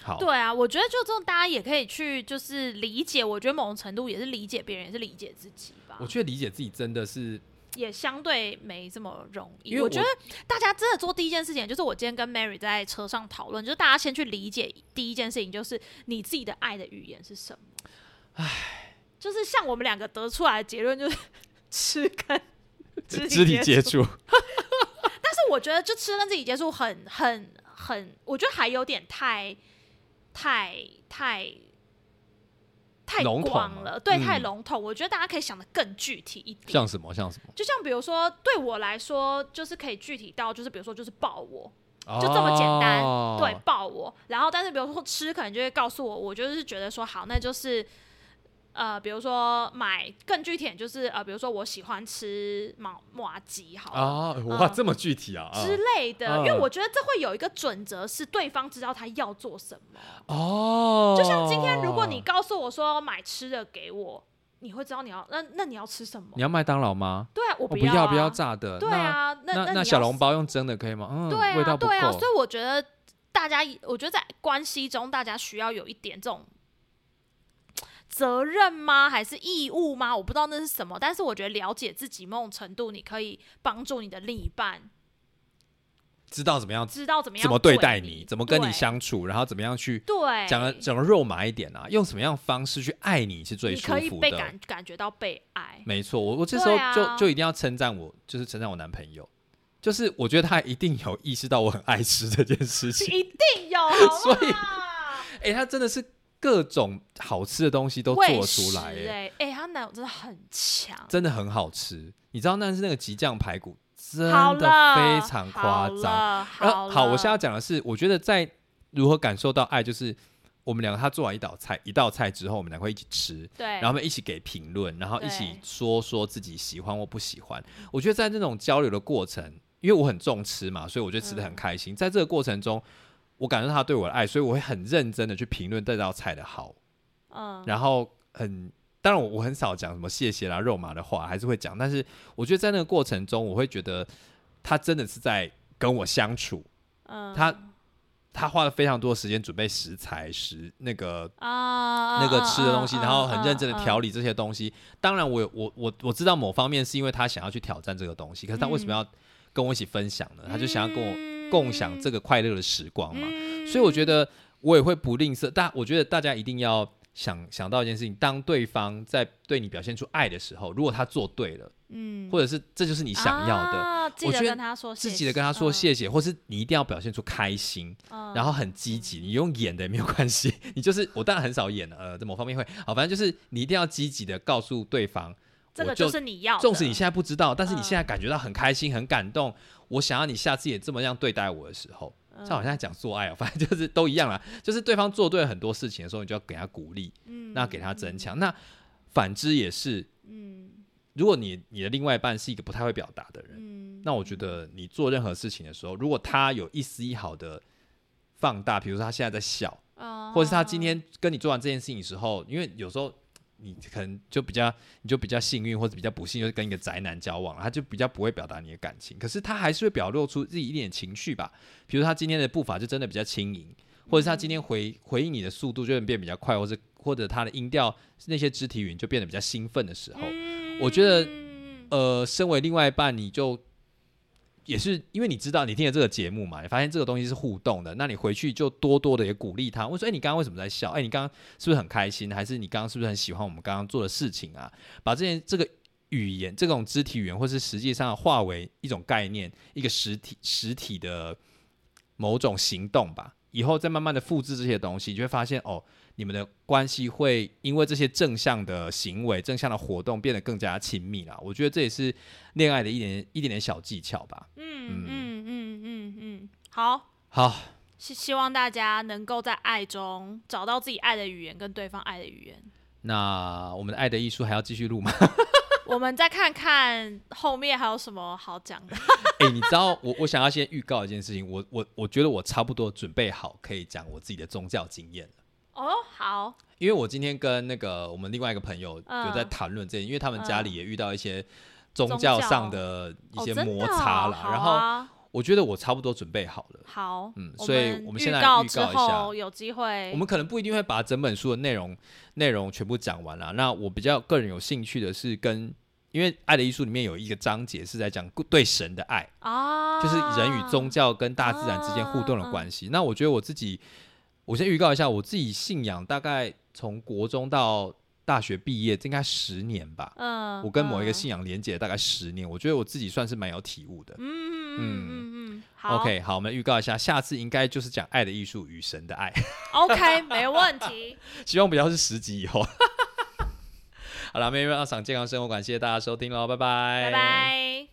好，对啊，我觉得就这种大家也可以去就是理解，我觉得某种程度也是理解别人，也是理解自己吧我。觉得理解自己真的是也相对没这么容易。因为我我觉得大家真的做第一件事情，就是我今天跟 Mary 在车上讨论，就是大家先去理解第一件事情，就是你自己的爱的语言是什么。唉，就是像我们两个得出来的结论，就是 吃跟肢肢体接体触。触，但是我觉得就吃跟自己接触很很很，我觉得还有点太太太。太笼统了，对，嗯太笼统。我觉得大家可以想的更具体一点。像什么像什么，就像比如说，对我来说，就是可以具体到，就是比如说，就是抱我，就就这么简单，哦对，抱我。然后，但是比如说吃，可能就会告诉我，我就是觉得说，好，那就是。呃，比如说买更具体点，就是呃，比如说我喜欢吃毛麻鸡，好、啊，哇，嗯这么具体啊，啊之类的，因为嗯我觉得这会有一个准则，是对方知道他要做什么。哦，就像今天，如果你告诉我说买吃的给我，你会知道你要那那你要吃什么你？要麦当劳吗？对啊，我我不要、啊，不要炸的，对啊，那那小笼包用蒸的可以吗？嗯，对啊，味道不对啊，所。以我觉得大家，我觉得在关系中，大家需要有一点这种责任吗？还是义务吗？我不知道那是什么，但是我觉得了解自己某种程度，你可以帮助你的另一半知道怎么样知道怎么样怎么对对待你，怎么跟你相处，然后怎么样去对，讲的讲的肉麻一点啊，用什么样的方式去爱你是最你可以舒服的。被感感觉到被爱。没错，我我这时候就、就一定要称赞我，就是称赞我男朋友，就是我觉得他一定有意识到我很爱吃这件事情。一定有，所以好哎、他真的是各种好吃的东西都做出食来、哎，哎哎，她男友真的很强，真的很好吃。你知道那是那个极酱排骨，真的，非常夸张。好，我现在要讲的是，我觉得在如何感受到爱，就是我们两个他做完一道菜，一道菜之后，我们两个会一起吃，对，然后我们一起给评论，然后一起说说自己喜欢或不喜欢。我觉得在这种交流的过程，因为我很重吃嘛，所以我就吃的很开心。在这个过程中，我感受到他对我的爱，所以我会很认真的去评论这道菜的好，嗯，然后很。当然我，我很少讲什么谢谢啦、肉麻的话，还是会讲。但是我觉得在那个过程中，我会觉得他真的是在跟我相处，嗯他他花了非常多的时间准备食材、食那个啊那个吃的东西，嗯然后很认真的调理。这些东西。当然我，有我我我知道某方面是因为他想要去挑战这个东西，可是他为什么要跟我一起分享呢？他就想要跟我共享这个快乐的时光嘛。嗯。所以我觉得我也会不吝啬，但我觉得大家一定要想想到一件事情：当对方在对你表现出爱的时候，如果他做对了，嗯。或者是这就是你想要的，啊记得我觉得跟他说谢谢，自己的跟他说谢谢，或是你一定要表现出开心，嗯，然后很积极。你用演的也没有关系，你就是我当然很少演了，呃，在某方面会好，反正就是你一定要积极的告诉对方，这个我就就是你要，纵使你现在不知道，但是你嗯。现在感觉到很开心、很感动，我想要你下次也这么样对待我的时候，嗯。像我现在讲做爱哦，反正就是都一样啦，就是对方做对很多事情的时候，你就要给他鼓励，嗯那给他增强。那反之也是，嗯。如果你你的另外一半是一个不太会表达的人，嗯，那我觉得你做任何事情的时候，如果他有一丝一毫的放大，比如说他现在在笑，嗯或者是他今天跟你做完这件事情的时候，因为有时候你可能就比较你就比较幸运，或者比较不幸，就是跟一个宅男交往了，他就比较不会表达你的感情，可是他还是会表露出自己一点情绪吧。比如他今天的步伐就真的比较轻盈，或者是他今天回回应你的速度就会变比较快，或者或者他的音调那些肢体语言就变得比较兴奋的时候，我觉得嗯呃，身为另外一半，你就也是因为你知道你听了这个节目嘛，你发现这个东西是互动的，那你回去就多多的也鼓励他。我说，哎、你刚刚为什么在笑？哎、你刚刚是不是很开心？还是你刚刚是不是很喜欢我们刚刚做的事情啊？把这件这个语言、这种肢体语言，或是实际上化为一种概念，一个实体实体的某种行动吧。以后再慢慢的复制这些东西，你就会发现哦，你们的关系会因为这些正向的行为、正向的活动变得更加亲密啦。我觉得这也是恋爱的一点一点点小技巧吧。嗯嗯嗯嗯嗯，好，好，希希望大家能够在爱中找到自己爱的语言跟对方爱的语言。那我们的爱的艺术还要继续录吗？我们再看看后面还有什么好讲的。哎、你知道我我想要先预告一件事情，我我我觉得我差不多准备好可以讲我自己的宗教经验了。哦，好，因为我今天跟那个我们另外一个朋友嗯有在谈论这件，因为他们家里嗯也遇到一些宗教上的一些摩擦啦，哦好然后啊我觉得我差不多准备好了。好，嗯所以我们现在预告一下有机会，我们可能不一定会把整本书的内容内容全部讲完了。那我比较个人有兴趣的是跟，因为《爱的艺术》里面有一个章节是在讲对神的爱，啊，就是人与宗教跟大自然之间互动的关系。那我觉得我自己，我先预告一下，我自己信仰大概从国中到大学毕业，这应该十年吧。嗯，我跟某一个嗯信仰连接大概十年，我觉得我自己算是蛮有体悟的。嗯嗯嗯嗯，好 OK，好，我们预告一下，下次应该就是讲爱的艺术与神的爱，OK，没问题，希望不要是十集以后。好了，妹妹要赏健康生活感，谢谢大家收听喽，拜拜，拜拜。